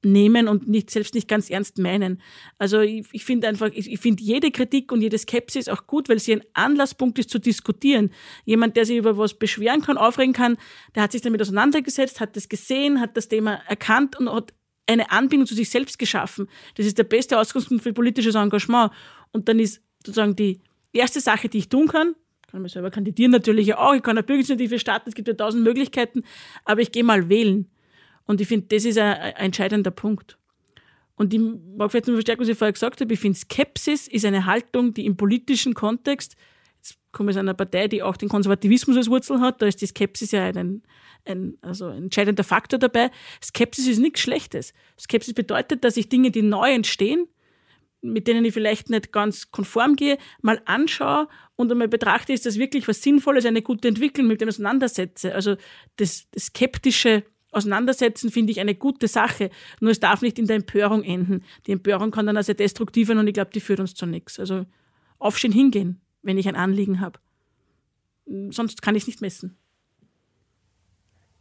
nehmen und nicht selbst nicht ganz ernst meinen. Also ich, ich finde einfach, ich, ich finde jede Kritik und jede Skepsis auch gut, weil sie ein Anlasspunkt ist zu diskutieren. Jemand, der sich über was beschweren kann, aufregen kann, der hat sich damit auseinandergesetzt, hat das gesehen, hat das Thema erkannt und hat eine Anbindung zu sich selbst geschaffen. Das ist der beste Ausgangspunkt für politisches Engagement. Und dann ist sozusagen die erste Sache, die ich tun kann, kann man selber kandidieren natürlich auch, ich kann eine Bürgerinitiative starten, es gibt ja tausend Möglichkeiten, aber ich gehe mal wählen. Und ich finde, das ist ein, ein entscheidender Punkt. Und ich mag vielleicht nur verstärken, was ich vorher gesagt habe. Ich finde, Skepsis ist eine Haltung, die im politischen Kontext, jetzt komme ich aus einer Partei, die auch den Konservativismus als Wurzel hat, da ist die Skepsis ja ein, ein, also ein entscheidender Faktor dabei. Skepsis ist nichts Schlechtes. Skepsis bedeutet, dass ich Dinge, die neu entstehen, mit denen ich vielleicht nicht ganz konform gehe, mal anschaue und einmal betrachte, ist das wirklich was Sinnvolles, eine gute Entwicklung, mit dem auseinandersetze. Also das, das skeptische auseinandersetzen, finde ich eine gute Sache. Nur es darf nicht in der Empörung enden. Die Empörung kann dann also destruktiv werden und ich glaube, die führt uns zu nichts. Also aufstehen, hingehen, wenn ich ein Anliegen habe. Sonst kann ich es nicht messen.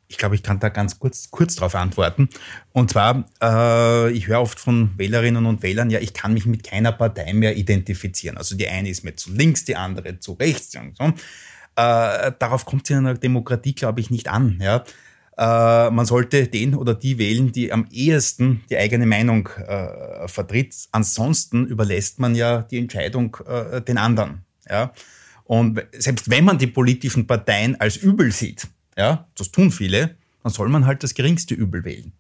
Ich glaube, ich kann da ganz kurz, kurz darauf antworten. Und zwar, äh, ich höre oft von Wählerinnen und Wählern, ja, ich kann mich mit keiner Partei mehr identifizieren. Also die eine ist mir zu links, die andere zu rechts. Und so. Äh, darauf kommt es in einer Demokratie, glaube ich, nicht an. Ja? Äh, man sollte den oder die wählen, die am ehesten die eigene Meinung äh, vertritt. Ansonsten überlässt man ja die Entscheidung äh, den anderen. Ja? Und selbst wenn man die politischen Parteien als übel sieht, ja, das tun viele, dann soll man halt das geringste Übel wählen.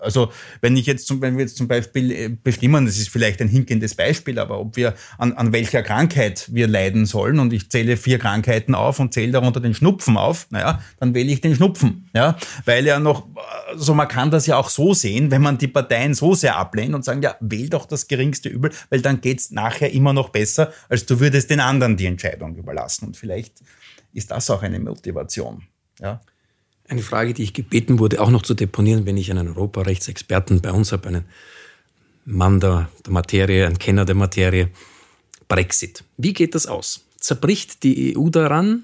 Also wenn ich jetzt zum, wenn wir jetzt zum Beispiel äh, bestimmen, das ist vielleicht ein hinkendes Beispiel, aber ob wir an, an welcher Krankheit wir leiden sollen und ich zähle vier Krankheiten auf und zähle darunter den Schnupfen auf, naja, dann wähle ich den Schnupfen, ja, weil ja noch, also man kann das ja auch so sehen, wenn man die Parteien so sehr ablehnt und sagen, ja, wähl doch das geringste Übel, weil dann geht's nachher immer noch besser, als du würdest den anderen die Entscheidung überlassen und vielleicht ist das auch eine Motivation, ja.
Eine Frage, die ich gebeten wurde, auch noch zu deponieren, wenn ich einen Europarechtsexperten bei uns habe, einen Mann der, der Materie, ein Kenner der Materie. Brexit. Wie geht das aus? Zerbricht die EU daran?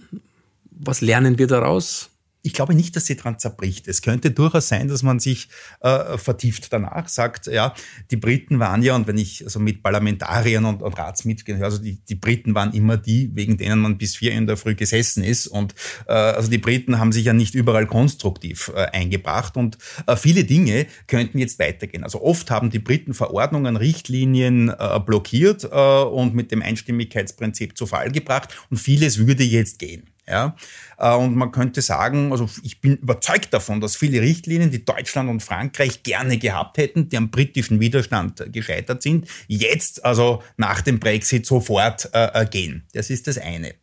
Was lernen wir daraus?
Ich glaube nicht, dass sie dran zerbricht. Es könnte durchaus sein, dass man sich äh, vertieft danach sagt, ja, die Briten waren ja, und wenn ich also mit Parlamentariern und, und Ratsmitgliedern also die, die Briten waren immer die, wegen denen man bis vier in der Früh gesessen ist. Und äh, also die Briten haben sich ja nicht überall konstruktiv äh, eingebracht und äh, viele Dinge könnten jetzt weitergehen. Also oft haben die Briten Verordnungen, Richtlinien äh, blockiert äh, und mit dem Einstimmigkeitsprinzip zu Fall gebracht und vieles würde jetzt gehen. Ja? Äh, und man könnte sagen, also ich bin überzeugt davon, dass viele Richtlinien, die Deutschland und Frankreich gerne gehabt hätten, die am britischen Widerstand gescheitert sind, jetzt also nach dem Brexit sofort äh, äh, gehen. Das ist das eine.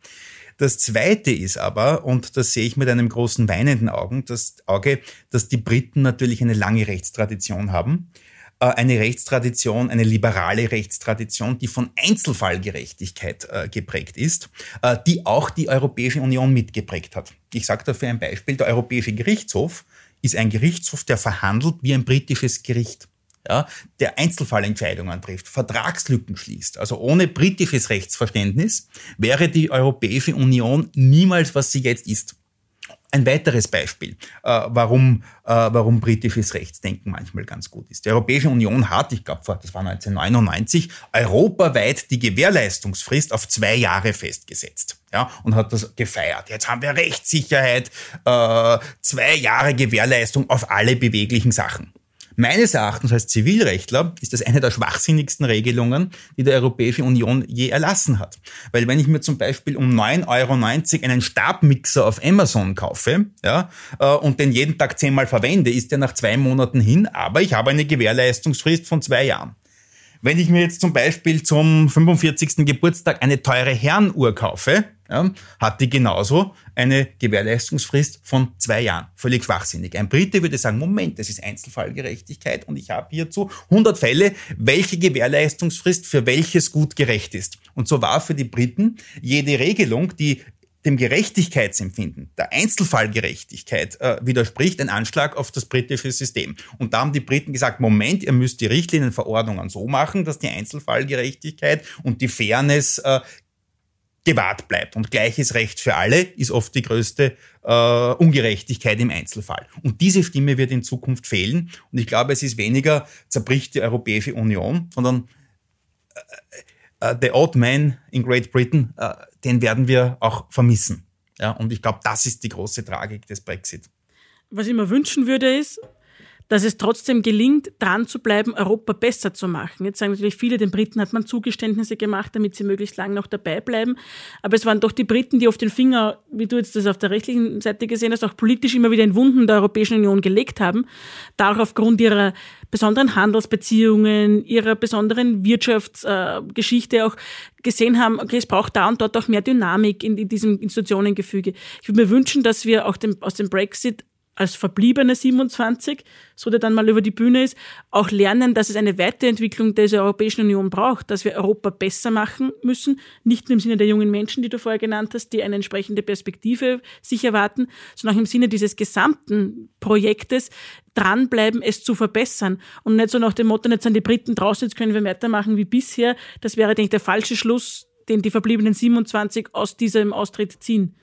Das Zweite ist aber, und das sehe ich mit einem großen weinenden Auge, dass die Briten natürlich eine lange Rechtstradition haben eine Rechtstradition, eine liberale Rechtstradition, die von Einzelfallgerechtigkeit äh, geprägt ist, äh, die auch die Europäische Union mitgeprägt hat. Ich sage dafür ein Beispiel. Der Europäische Gerichtshof ist ein Gerichtshof, der verhandelt wie ein britisches Gericht. Ja, der Einzelfallentscheidungen trifft, Vertragslücken schließt. Also ohne britisches Rechtsverständnis wäre die Europäische Union niemals, was sie jetzt ist. Ein weiteres Beispiel, äh, warum, äh, warum britisches Rechtsdenken manchmal ganz gut ist. Die Europäische Union hat, ich glaube, das war 1999, europaweit die Gewährleistungsfrist auf zwei Jahre festgesetzt. Ja, und hat das gefeiert. Jetzt haben wir Rechtssicherheit, äh, zwei Jahre Gewährleistung auf alle beweglichen Sachen. Meines Erachtens als Zivilrechtler ist das eine der schwachsinnigsten Regelungen, die die Europäische Union je erlassen hat. Weil wenn ich mir zum Beispiel um 9,90 Euro einen Stabmixer auf Amazon kaufe ja, äh, und den jeden Tag zehnmal verwende, ist der nach zwei Monaten hin, aber ich habe eine Gewährleistungsfrist von zwei Jahren. Wenn ich mir jetzt zum Beispiel zum 45. Geburtstag eine teure Herrenuhr kaufe, ja, hat die genauso eine Gewährleistungsfrist von zwei Jahren. Völlig schwachsinnig. Ein Brite würde sagen, Moment, das ist Einzelfallgerechtigkeit und ich habe hierzu 100 Fälle, welche Gewährleistungsfrist für welches Gut gerecht ist. Und so war für die Briten jede Regelung, die dem Gerechtigkeitsempfinden, der Einzelfallgerechtigkeit äh, widerspricht, ein Anschlag auf das britische System. Und da haben die Briten gesagt, Moment, ihr müsst die Richtlinienverordnungen so machen, dass die Einzelfallgerechtigkeit und die Fairness äh, gewahrt bleibt. Und gleiches Recht für alle ist oft die größte äh, Ungerechtigkeit im Einzelfall. Und diese Stimme wird in Zukunft fehlen. Und ich glaube, es ist weniger zerbricht die Europäische Union, sondern äh, äh, the old man in Great Britain, äh, den werden wir auch vermissen. Ja, und ich glaube, das ist die große Tragik des Brexit.
Was ich mir wünschen würde, ist, dass es trotzdem gelingt, dran zu bleiben, Europa besser zu machen. Jetzt sagen natürlich viele, den Briten hat man Zugeständnisse gemacht, damit sie möglichst lang noch dabei bleiben. Aber es waren doch die Briten, die auf den Finger, wie du jetzt das auf der rechtlichen Seite gesehen hast, auch politisch immer wieder in Wunden der Europäischen Union gelegt haben. Da auch aufgrund ihrer besonderen Handelsbeziehungen, ihrer besonderen Wirtschaftsgeschichte auch gesehen haben, okay, es braucht da und dort auch mehr Dynamik in, in diesem Institutionengefüge. Ich würde mir wünschen, dass wir auch dem, aus dem Brexit als verbliebene 27, so der dann mal über die Bühne ist, auch lernen, dass es eine Weiterentwicklung der Europäischen Union braucht, dass wir Europa besser machen müssen, nicht nur im Sinne der jungen Menschen, die du vorher genannt hast, die eine entsprechende Perspektive sich erwarten, sondern auch im Sinne dieses gesamten Projektes dranbleiben, es zu verbessern und nicht so nach dem Motto, jetzt sind die Briten draußen, jetzt können wir weitermachen wie bisher. Das wäre, denke ich, der falsche Schluss, den die verbliebenen 27 aus diesem Austritt ziehen.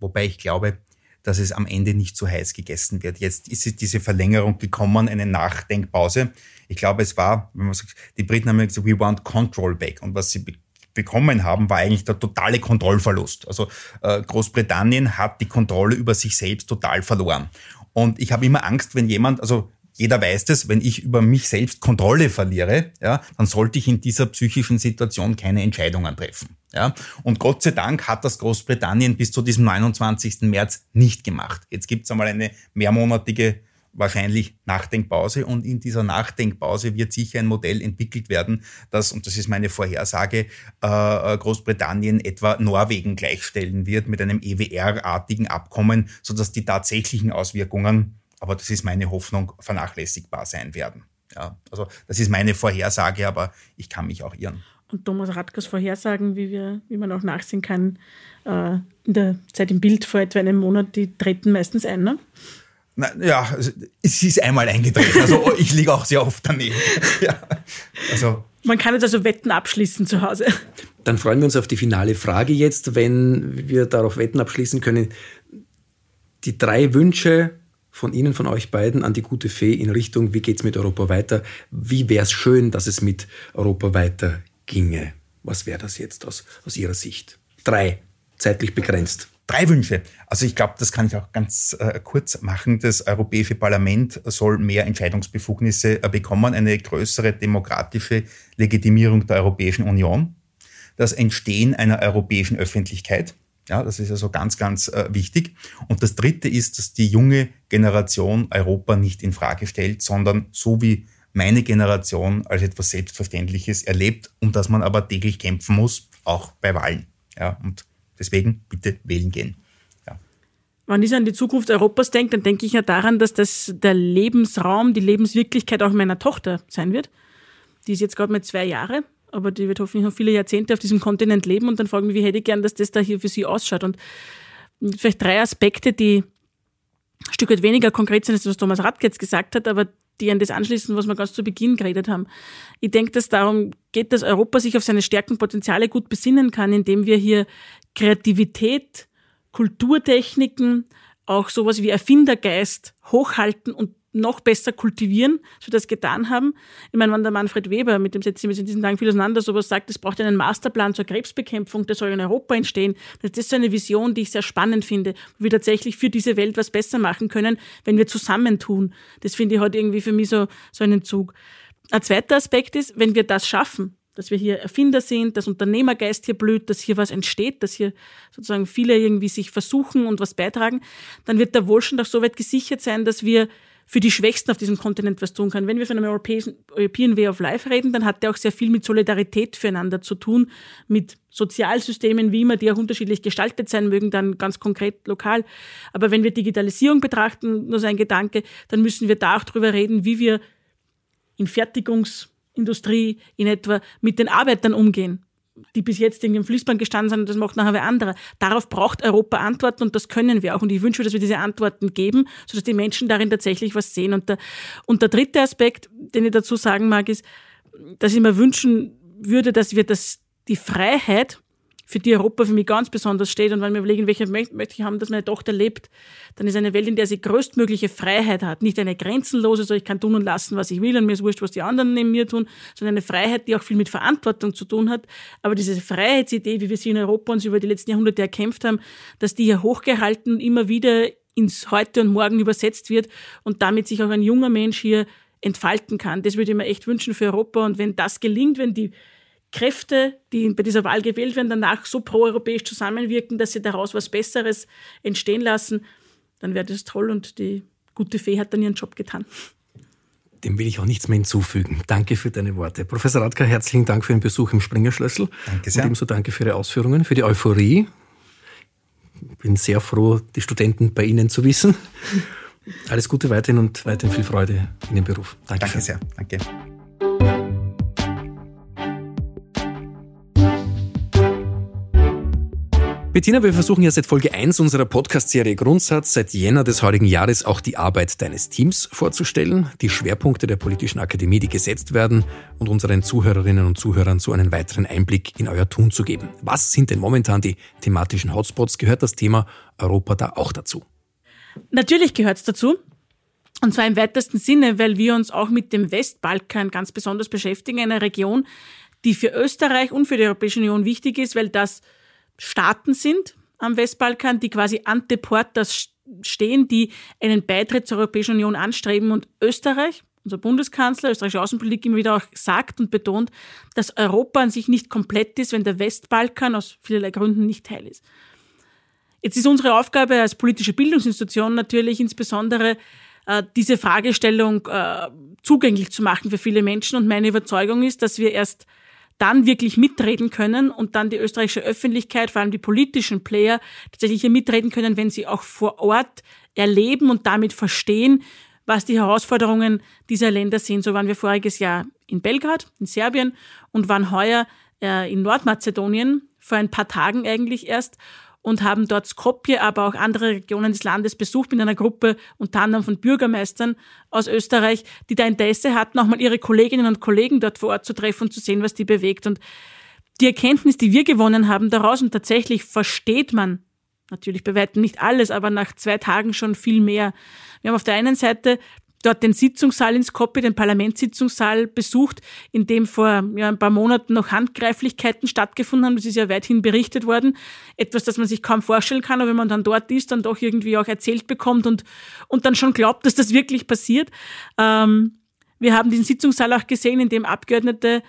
Wobei ich glaube, dass es am Ende nicht zu heiß gegessen wird. Jetzt ist diese Verlängerung gekommen, eine Nachdenkpause. Ich glaube, es war, wenn man sagt, die Briten haben gesagt, we want control back. Und was sie bekommen haben, war eigentlich der totale Kontrollverlust. Also äh, Großbritannien hat die Kontrolle über sich selbst total verloren. Und ich habe immer Angst, wenn jemand, also jeder weiß das, wenn ich über mich selbst Kontrolle verliere, ja, dann sollte ich in dieser psychischen Situation keine Entscheidungen treffen. Ja. Und Gott sei Dank hat das Großbritannien bis zu diesem 29. März nicht gemacht. Jetzt gibt es einmal eine mehrmonatige wahrscheinlich Nachdenkpause und in dieser Nachdenkpause wird sicher ein Modell entwickelt werden, das, und das ist meine Vorhersage, äh, Großbritannien etwa Norwegen gleichstellen wird mit einem EWR-artigen Abkommen, sodass die tatsächlichen Auswirkungen, aber das ist meine Hoffnung, vernachlässigbar sein werden. Ja, also das ist meine Vorhersage, aber ich kann mich auch irren.
Und Thomas Radkers Vorhersagen, wie, wir, wie man auch nachsehen kann, äh, in der Zeit im Bild vor etwa einem Monat, die treten meistens ein, ne?
Na, ja, also, es ist einmal eingetreten. Also ich liege auch sehr oft daneben. Ja,
also. Man kann jetzt also Wetten abschließen zu Hause.
Dann freuen wir uns auf die finale Frage jetzt, wenn wir darauf Wetten abschließen können. Die drei Wünsche von Ihnen, von euch beiden an die gute Fee in Richtung, wie geht es mit Europa weiter? Wie wäre es schön, dass es mit Europa weiter ginge? Was wäre das jetzt aus, aus Ihrer Sicht? Drei, zeitlich begrenzt.
Drei Wünsche. Also ich glaube, das kann ich auch ganz äh, kurz machen. Das Europäische Parlament soll mehr Entscheidungsbefugnisse äh, bekommen, eine größere demokratische Legitimierung der Europäischen Union, das Entstehen einer europäischen Öffentlichkeit. Ja, das ist also ganz, ganz äh, wichtig. Und das Dritte ist, dass die junge Generation Europa nicht in Frage stellt, sondern so wie meine Generation als etwas Selbstverständliches erlebt, um das man aber täglich kämpfen muss, auch bei Wahlen. Ja, und Deswegen bitte wählen gehen.
Wenn ich an die Zukunft Europas denke, dann denke ich ja daran, dass das der Lebensraum, die Lebenswirklichkeit auch meiner Tochter sein wird. Die ist jetzt gerade mal zwei Jahre, aber die wird hoffentlich noch viele Jahrzehnte auf diesem Kontinent leben und dann fragen wir, wie hätte ich gern, dass das da hier für sie ausschaut. Und vielleicht drei Aspekte, die ein Stück weit weniger konkret sind, als was Thomas Radke jetzt gesagt hat, aber die an das anschließen, was wir ganz zu Beginn geredet haben. Ich denke, dass darum geht, dass Europa sich auf seine Stärkenpotenziale gut besinnen kann, indem wir hier Kreativität, Kulturtechniken, auch sowas wie Erfindergeist hochhalten und noch besser kultivieren, so wir das getan haben. Ich meine, wenn der Manfred Weber, mit dem setzen wir uns in diesen Tagen viel auseinander, sowas sagt, es braucht einen Masterplan zur Krebsbekämpfung, der soll in Europa entstehen. Das ist so eine Vision, die ich sehr spannend finde, wo wir tatsächlich für diese Welt was besser machen können, wenn wir zusammentun. Das finde ich halt irgendwie für mich so, so einen Zug. Ein zweiter Aspekt ist, wenn wir das schaffen, dass wir hier Erfinder sind, dass Unternehmergeist hier blüht, dass hier was entsteht, dass hier sozusagen viele irgendwie sich versuchen und was beitragen, dann wird der Wohlstand auch so weit gesichert sein, dass wir für die Schwächsten auf diesem Kontinent was tun können. Wenn wir von einem Europäischen, European Way of Life reden, dann hat der auch sehr viel mit Solidarität füreinander zu tun, mit Sozialsystemen, wie immer die auch unterschiedlich gestaltet sein mögen, dann ganz konkret lokal. Aber wenn wir Digitalisierung betrachten, nur so ein Gedanke, dann müssen wir da auch drüber reden, wie wir in Fertigungs- Industrie in etwa mit den Arbeitern umgehen, die bis jetzt in dem Fließband gestanden sind und das macht nachher wer anderer. Darauf braucht Europa Antworten und das können wir auch. Und ich wünsche mir, dass wir diese Antworten geben, sodass die Menschen darin tatsächlich was sehen. Und der, und der dritte Aspekt, den ich dazu sagen mag, ist, dass ich mir wünschen würde, dass wir das, die Freiheit für die Europa für mich ganz besonders steht. Und wenn wir überlegen, welche möchte ich haben, dass meine Tochter lebt, dann ist eine Welt, in der sie größtmögliche Freiheit hat. Nicht eine grenzenlose, so ich kann tun und lassen, was ich will und mir ist wurscht, was die anderen neben mir tun, sondern eine Freiheit, die auch viel mit Verantwortung zu tun hat. Aber diese Freiheitsidee, wie wir sie in Europa uns über die letzten Jahrhunderte erkämpft haben, dass die hier hochgehalten immer wieder ins Heute und Morgen übersetzt wird und damit sich auch ein junger Mensch hier entfalten kann. Das würde ich mir echt wünschen für Europa. Und wenn das gelingt, wenn die Kräfte, die bei dieser Wahl gewählt werden, danach so proeuropäisch zusammenwirken, dass sie daraus was Besseres entstehen lassen, dann wäre das toll und die gute Fee hat dann ihren Job getan.
Dem will ich auch nichts mehr hinzufügen. Danke für deine Worte. Professor Radka, herzlichen Dank für den Besuch im Springerschlüssel.
Danke sehr. Und
ebenso danke für Ihre Ausführungen, für die Euphorie. Ich bin sehr froh, die Studenten bei Ihnen zu wissen. Alles Gute weiterhin und weiterhin viel Freude in dem Beruf.
Danke, danke sehr. Danke.
Bettina, wir versuchen ja seit Folge 1 unserer Podcast-Serie Grundsatz seit Jänner des heutigen Jahres auch die Arbeit deines Teams vorzustellen, die Schwerpunkte der Politischen Akademie, die gesetzt werden und unseren Zuhörerinnen und Zuhörern so einen weiteren Einblick in euer Tun zu geben. Was sind denn momentan die thematischen Hotspots? Gehört das Thema Europa da auch dazu?
Natürlich gehört es dazu. Und zwar im weitesten Sinne, weil wir uns auch mit dem Westbalkan ganz besonders beschäftigen, einer Region, die für Österreich und für die Europäische Union wichtig ist, weil das Staaten sind am Westbalkan, die quasi ante portas stehen, die einen Beitritt zur Europäischen Union anstreben und Österreich, unser Bundeskanzler, österreichische Außenpolitik immer wieder auch sagt und betont, dass Europa an sich nicht komplett ist, wenn der Westbalkan aus vielerlei Gründen nicht Teil ist. Jetzt ist unsere Aufgabe als politische Bildungsinstitution natürlich insbesondere äh, diese Fragestellung äh, zugänglich zu machen für viele Menschen. Und meine Überzeugung ist, dass wir erst dann wirklich mitreden können und dann die österreichische Öffentlichkeit, vor allem die politischen Player, tatsächlich hier mitreden können, wenn sie auch vor Ort erleben und damit verstehen, was die Herausforderungen dieser Länder sind. So waren wir voriges Jahr in Belgrad, in Serbien und waren heuer äh, in Nordmazedonien, vor ein paar Tagen eigentlich erst und haben dort Skopje, aber auch andere Regionen des Landes besucht mit einer Gruppe unter anderem von Bürgermeistern aus Österreich, die da Interesse hatten, auch mal ihre Kolleginnen und Kollegen dort vor Ort zu treffen und zu sehen, was die bewegt. Und die Erkenntnis, die wir gewonnen haben daraus, und tatsächlich versteht man natürlich bei weitem nicht alles, aber nach zwei Tagen schon viel mehr. Wir haben auf der einen Seite dort den Sitzungssaal in Skopje, den Parlamentssitzungssaal besucht, in dem vor ja, ein paar Monaten noch Handgreiflichkeiten stattgefunden haben. Das ist ja weithin berichtet worden. Etwas, das man sich kaum vorstellen kann, aber wenn man dann dort ist, dann doch irgendwie auch erzählt bekommt und, und dann schon glaubt, dass das wirklich passiert. Ähm, wir haben diesen Sitzungssaal auch gesehen, in dem Abgeordnete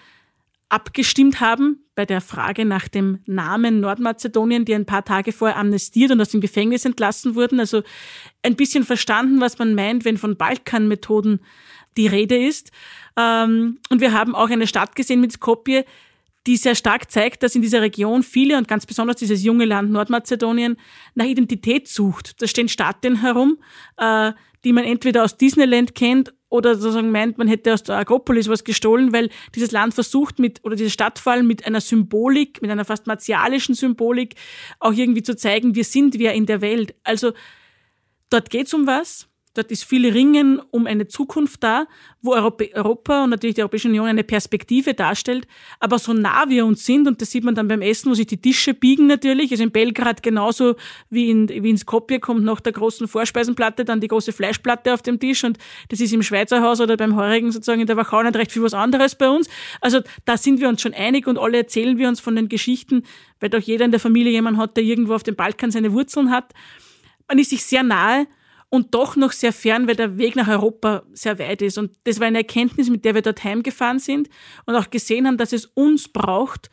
abgestimmt haben bei der Frage nach dem Namen Nordmazedonien, die ein paar Tage vorher amnestiert und aus dem Gefängnis entlassen wurden. Also ein bisschen verstanden, was man meint, wenn von Balkanmethoden die Rede ist. Ähm, und wir haben auch eine Stadt gesehen mit Skopje, die sehr stark zeigt, dass in dieser Region viele und ganz besonders dieses junge Land Nordmazedonien nach Identität sucht. Da stehen Stadien herum, äh, die man entweder aus Disneyland kennt oder sozusagen meint, man hätte aus der Akropolis was gestohlen, weil dieses Land versucht mit, oder diese Stadt vor allem mit einer Symbolik, mit einer fast martialischen Symbolik auch irgendwie zu zeigen, wir sind wer in der Welt. Also dort geht's um was. Dort ist viel Ringen um eine Zukunft da, wo Europa und natürlich die Europäische Union eine Perspektive darstellt. Aber so nah wir uns sind, und das sieht man dann beim Essen, wo sich die Tische biegen natürlich, also in Belgrad genauso wie in, wie in Skopje kommt nach der großen Vorspeisenplatte dann die große Fleischplatte auf dem Tisch und das ist im Schweizer Haus oder beim Heurigen sozusagen in der Wachau nicht recht viel was anderes bei uns. Also da sind wir uns schon einig und alle erzählen wir uns von den Geschichten, weil doch jeder in der Familie jemand hat, der irgendwo auf dem Balkan seine Wurzeln hat. Man ist sich sehr nahe und doch noch sehr fern, weil der Weg nach Europa sehr weit ist. Und das war eine Erkenntnis, mit der wir dort heimgefahren sind und auch gesehen haben, dass es uns braucht,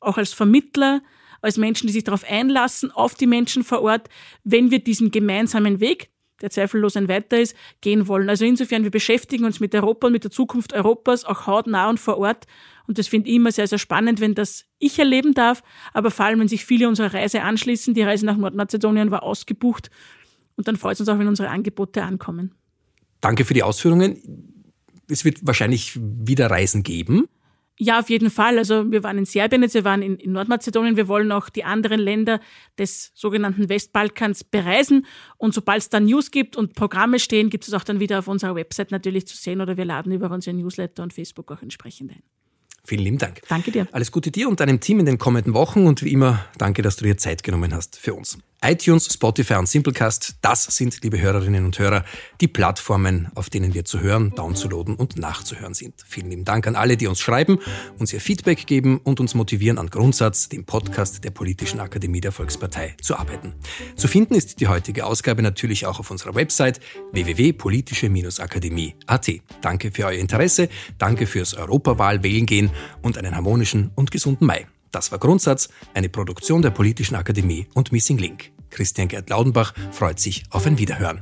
auch als Vermittler, als Menschen, die sich darauf einlassen, auf die Menschen vor Ort, wenn wir diesen gemeinsamen Weg, der zweifellos ein weiter ist, gehen wollen. Also insofern, wir beschäftigen uns mit Europa und mit der Zukunft Europas, auch hautnah und vor Ort. Und das finde ich immer sehr, sehr spannend, wenn das ich erleben darf, aber vor allem, wenn sich viele unserer Reise anschließen. Die Reise nach Nordmazedonien war ausgebucht und dann freut es uns auch, wenn unsere Angebote ankommen.
Danke für die Ausführungen. Es wird wahrscheinlich wieder Reisen geben.
Ja, auf jeden Fall. Also wir waren in Serbien, jetzt wir waren in, in, Nordmazedonien. Wir wollen auch die anderen Länder des sogenannten Westbalkans bereisen. Und sobald es dann News gibt und Programme stehen, gibt es auch dann wieder auf unserer Website natürlich zu sehen oder wir laden über unsere Newsletter und Facebook auch entsprechend ein.
Vielen lieben Dank.
Danke dir.
Alles Gute dir und deinem Team in den kommenden Wochen und wie immer danke, dass du dir Zeit genommen hast für uns iTunes, Spotify und Simplecast, das sind, liebe Hörerinnen und Hörer, die Plattformen, auf denen wir zu hören, downzuladen und nachzuhören sind. Vielen lieben Dank an alle, die uns schreiben, uns ihr Feedback geben und uns motivieren, an Grundsatz, dem Podcast der Politischen Akademie der Volkspartei, zu arbeiten. Zu finden ist die heutige Ausgabe natürlich auch auf unserer Website www.politische-akademie.at. Danke für euer Interesse, danke fürs Europawahl wählen gehen und einen harmonischen und gesunden Mai. Das war Grundsatz, eine Produktion der Politischen Akademie und Missing Link. Christian Gerd Laudenbach freut sich auf ein Wiederhören.